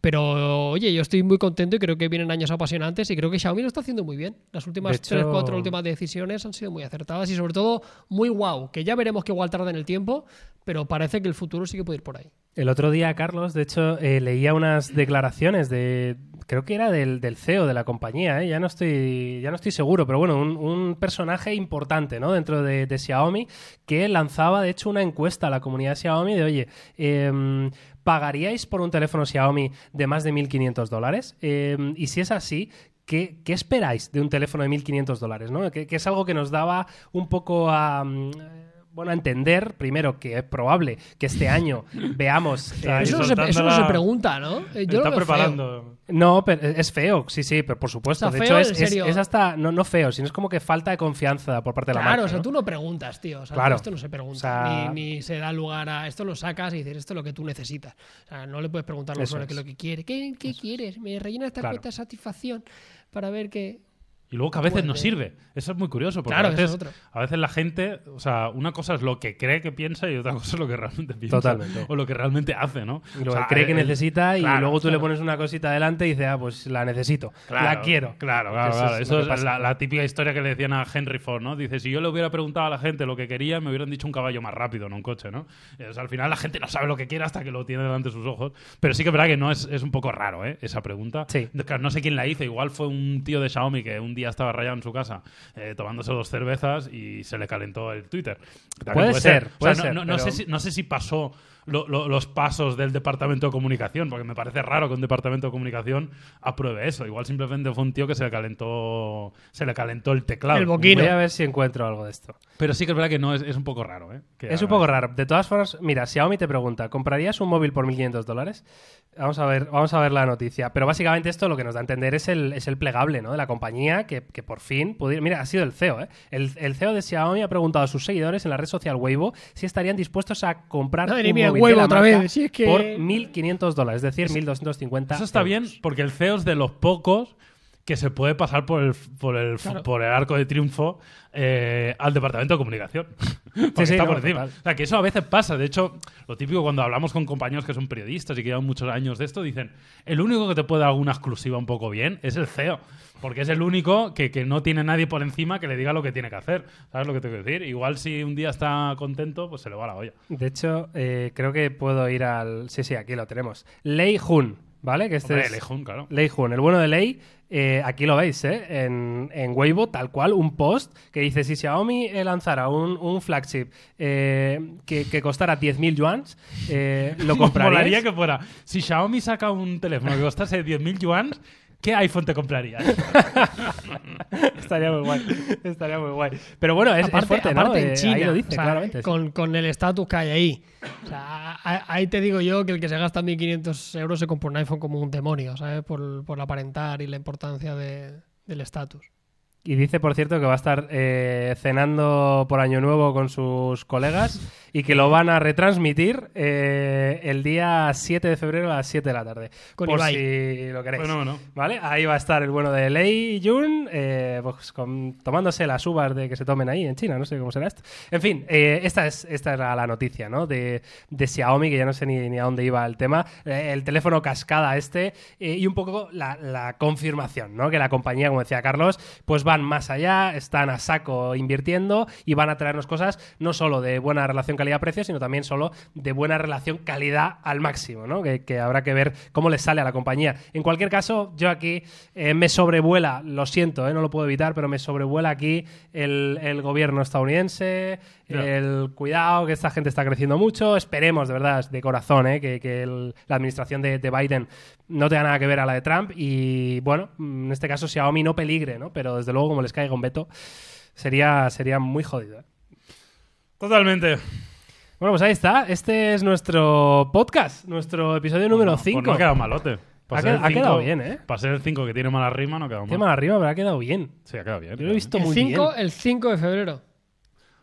Pero oye, yo estoy muy contento y creo que vienen años apasionantes y creo que Xiaomi lo está haciendo muy bien. Las últimas hecho... 3, 4 últimas decisiones han sido muy acertadas y sobre todo muy wow, que ya veremos que igual tarda en el tiempo, pero parece que el futuro sí que puede ir por ahí. El otro día, Carlos, de hecho, eh, leía unas declaraciones de, creo que era del, CEO de la compañía, ¿eh? ya, no estoy, ya no estoy seguro, pero bueno, un, personaje importante ¿no? dentro de, Xiaomi que lanzaba, de hecho, una encuesta a la comunidad Xiaomi de, oye, eh, ¿pagaríais por un teléfono Xiaomi de más de 1.500 dólares? Eh, y si es así, ¿Qué, ¿qué, esperáis de un teléfono de 1.500 dólares? ¿no? Que, es algo que nos daba un poco a... bueno, a entender, primero, que es probable que este año *laughs* veamos... Eh, eso, no se, eso, no se, pregunta, ¿no? Eh, Yo está preparando... Feo. No, pero es feo, sí, sí, pero por supuesto. Está de feo, hecho, es, es, es, hasta, no, no feo, sino es como que falta de confianza por parte de la claro, marca. Claro, o sea, ¿no? tú no preguntas, tío. O sea, claro. esto no se pregunta. O sea... ni, ni, se da lugar a esto, lo sacas y dices, esto es lo que tú necesitas. O sea, no le puedes preguntar lo sobre es. lo que quiere. ¿Qué, qué quieres? ¿Me rellena esta claro. cuenta de satisfacción para ver qué, y luego que a veces no sirve. Eso es muy curioso. Porque claro, a, veces, es otro. a veces la gente, o sea, una cosa es lo que cree que piensa y otra cosa es lo que realmente piensa. Totalmente. O lo que realmente hace, ¿no? Y lo o sea, que cree que el, necesita y claro, luego tú claro. le pones una cosita delante y dices, ah, pues la necesito. Claro, la quiero. Claro, claro. Eso claro. es, Eso es pasa. la, la, típica historia que le decían a Henry Ford, ¿no? Dice, si yo le hubiera preguntado a la gente lo que quería, me hubieran dicho un caballo más rápido, no un coche, ¿no? O sea, al final la gente no sabe lo que quiere hasta que lo tiene delante de sus ojos. Pero sí que es verdad que no es, es un poco raro, ¿eh? Esa pregunta. Sí. No sé quién la hizo. Igual fue un tío de Xiaomi que un día estaba rayado en su casa eh, tomándose dos cervezas y se le calentó el Twitter. Puede, puede, ser, ser. Puede o sea, ser no, no, pero... no, sé si, no sé si pasó lo, lo, los pasos del departamento de comunicación, porque me parece raro que un departamento de comunicación apruebe eso. Igual simplemente fue un tío que se le calentó, se le calentó el teclado. El boquino. Voy a ver si encuentro algo de esto. Pero sí que es verdad que no es, es un poco raro, ¿eh? Que es un poco raro. De todas formas, mira, Xiaomi te pregunta, ¿comprarías un móvil por 1.500 dólares? Vamos a ver, vamos a ver la noticia. Pero básicamente esto lo que nos da a entender es el, es el plegable, ¿no? De la compañía que, que por fin pudiera... Mira, ha sido el CEO, ¿eh? El, el, CEO de Xiaomi ha preguntado a sus seguidores en la red social Weibo si estarían dispuestos a comprar Madre un mía, móvil La otra marca vez. Si es que... por 1.500 dólares, es decir, 1.250 Eso está euros. bien porque el CEO es de los pocos que se puede pasar por el, por el, Claro. por el arco de triunfo eh, al departamento de comunicación. *laughs* Porque sí, está no, por encima. total. O sea, que eso a veces pasa. De hecho, lo típico cuando hablamos con compañeros que son periodistas y que llevan muchos años de esto, dicen, el único que te puede dar alguna exclusiva un poco bien es el CEO. Porque es el único que, que no tiene nadie por encima que le diga lo que tiene que hacer. ¿Sabes lo que te quiero decir? Igual si un día está contento, pues se le va la olla. De hecho, eh, creo que puedo ir al. Sí, sí, aquí lo tenemos. Lei Jun, ¿vale? Que este Hombre, es. Lejón, claro. Lei Jun, el bueno de Lei. eh, aquí lo veis, ¿eh? En, en Weibo, tal cual, un post que dice: si Xiaomi eh, lanzara un, un flagship eh, que, que costara 10.000 yuans, eh, lo *laughs* Molaría compraríais. que fuera. Si Xiaomi saca un teléfono que costase 10.000 yuans, ¿qué iPhone te comprarías? *laughs* Estaría muy guay. Estaría muy guay. Pero bueno, es, es aparte, fuerte, ¿no? aparte Eh, en China, ahí lo dice, o sea, claramente. sí. con, el estatus que hay ahí. O sea, ahí te digo yo que el que se gasta 1.500 euros se compra un iPhone como un demonio, ¿sabes? Por, por aparentar y la importancia de- del estatus. Y dice, por cierto, que va a estar eh, cenando por Año Nuevo con sus colegas y que lo van a retransmitir eh, el día 7 de febrero a las 7 de la tarde. Con por Ibai. si lo queréis. bueno. ¿Vale? Ahí va a estar el bueno de Lei Jun, eh, pues, con- tomándose las uvas de que se tomen ahí en China, no sé cómo será esto. En fin, eh, esta es esta era la noticia, ¿no? De, de Xiaomi, que ya no sé ni, ni a dónde iba el tema, Eh, el teléfono cascada este y un poco la, la confirmación, ¿no? Que la compañía, como decía Carlos, pues van más allá, están a saco invirtiendo y van a traernos cosas no solo de buena relación calidad-precio, sino también solo de buena relación calidad al máximo, ¿no? Que, que habrá que ver cómo les sale a la compañía. En cualquier caso, yo aquí eh, me sobrevuela, lo siento, eh, no lo puedo evitar, pero me sobrevuela aquí el, el gobierno estadounidense, el cuidado, que esta gente está creciendo mucho. Esperemos, de verdad, de corazón, eh, que, que el- la administración de, de Biden no tenga nada que ver a la de Trump y, bueno, en este caso Xiaomi no peligre, ¿no? Pero desde luego, como les caiga un veto, sería, sería muy jodido. Totalmente. Bueno, pues ahí está. Este es nuestro podcast, nuestro episodio número Bueno, 5. Pues no ha quedado malote. Ha qued- el quedado bien, ¿eh? Para ser el 5 que tiene mala rima, no ha quedado mal. mal arriba, pero ha quedado bien. Sí, ha quedado bien. Yo lo he visto El muy 5, bien. el 5 de febrero.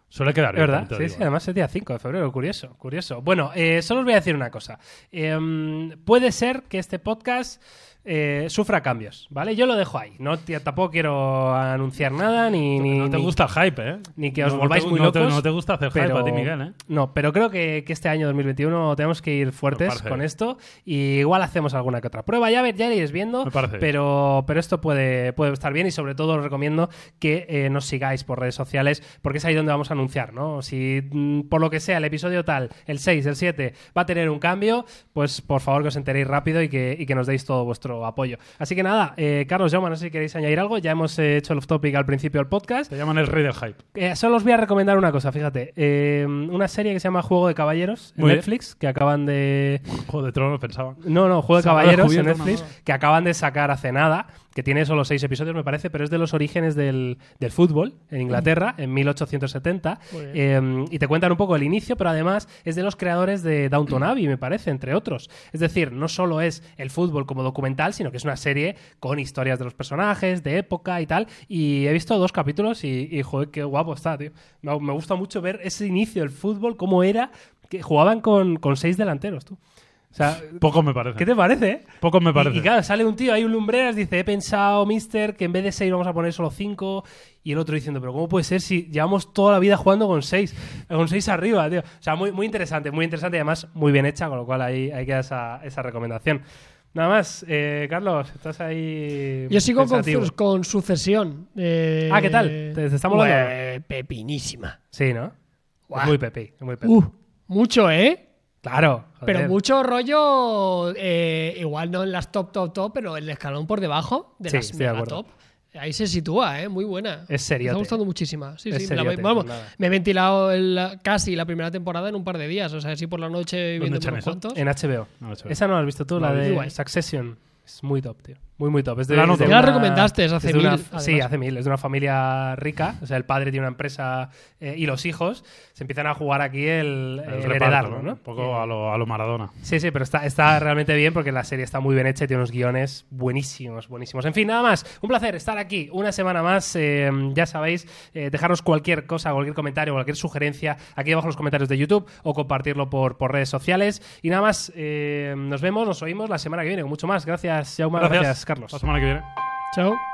Suele quedar bien. verdad, sí, digo, sí, ¿eh? además es día 5 de febrero, curioso, curioso. Bueno, eh, solo os voy a decir una cosa. Em, puede ser que este podcast eh, sufra cambios, ¿vale? Yo lo dejo ahí. No, tampoco quiero anunciar nada ni... ni No te ni- gusta el hype, ¿eh? ni que os No- no volváis te- muy no te- locos, No te gusta hacer hype pero- a ti, Miguel, ¿eh? No, pero creo que, que este año 2021 tenemos que ir fuertes con esto y igual hacemos alguna que otra prueba. Ya, ver, ya iréis viendo, pero, pero esto puede, puede estar bien y sobre todo os recomiendo que eh, nos sigáis por redes sociales porque es ahí donde vamos a anunciar, ¿no? Si mm, por lo que sea el episodio tal, el 6, el 7, va a tener un cambio, pues por favor que os enteréis rápido y que, y que nos deis todo vuestro apoyo. Así que nada, eh, Carlos, Jaume, no sé si queréis añadir algo. Ya hemos eh, hecho el off topic al principio del podcast. Te llaman el rey del hype. Eh, solo os voy a recomendar una cosa, fíjate. Eh, una serie que se llama Juego de Caballeros en Muy bien. Netflix, que acaban de... Juego de Tronos, pensaba. No, no, Juego de Caballeros en Netflix, que acaban de sacar hace nada, que tiene solo seis episodios, me parece, pero es de los orígenes del, del fútbol en Inglaterra, en 1870. Muy Eh, y te cuentan un poco el inicio, pero además es de los creadores de Downton Abbey, me parece, entre otros. Es decir, no solo es el fútbol como documental, sino que es una serie con historias de los personajes, de época y tal. Y he visto dos capítulos y, y joder, qué guapo está, tío. Me, me gusta mucho ver ese inicio del fútbol, cómo era, que jugaban con, con seis delanteros, tú. O sea, Poco me parece. ¿qué te parece? Poco me Y- parece. Y, claro, sale un tío, hay un lumbreras, dice, he pensado, mister, que en vez de seis vamos a poner solo cinco. Y el otro diciendo, pero ¿cómo puede ser si llevamos toda la vida jugando con seis? Con seis arriba, tío. O sea, muy, muy interesante, muy interesante y además muy bien hecha, con lo cual ahí, ahí queda esa, esa recomendación. Nada más, eh, Carlos, estás ahí. Yo sigo con, con sucesión. eh, Ah, ¿qué tal? ¿Te- te está molando? pues, pepinísima. Sí, ¿no? Es muy pepi, es muy pepi. Uh, mucho, ¿eh? Claro. joder. Pero mucho rollo, eh, igual no en las top, top, top, pero el escalón por debajo de Sí, las de mega acuerdo. top. Ahí se sitúa, ¿eh? Muy buena. Es Me seriote. está gustando muchísima. Sí, Es sí. la- vamos, me he ventilado el- casi la primera temporada en un par de días. O sea, así por la noche viendo unos cuantos. En HBO. No, chaval. Esa no la has visto tú, No, la de. Succession. Es muy top, tío. Muy, muy top. Es de, La es de Ya la una- recomendaste hace es de una- mil, Sí, hace mil. Es de una familia rica. O sea, el padre tiene una empresa eh, y los hijos se empiezan a jugar aquí el, El el reparto, heredarlo, ¿no? ¿no? Un poco a lo, a lo Maradona. Sí, sí, pero está, está realmente bien porque la serie está muy bien hecha y tiene unos guiones buenísimos, buenísimos. En fin, nada más. Un placer estar aquí una semana más. Eh, ya sabéis, eh, dejarnos cualquier cosa, cualquier comentario, cualquier sugerencia aquí abajo en los comentarios de YouTube o compartirlo por, por redes sociales. Y nada más, eh, nos vemos, nos oímos la semana que viene con mucho más. Gracias, Jaume. Gracias, Carlos. La semana que viene. Chao.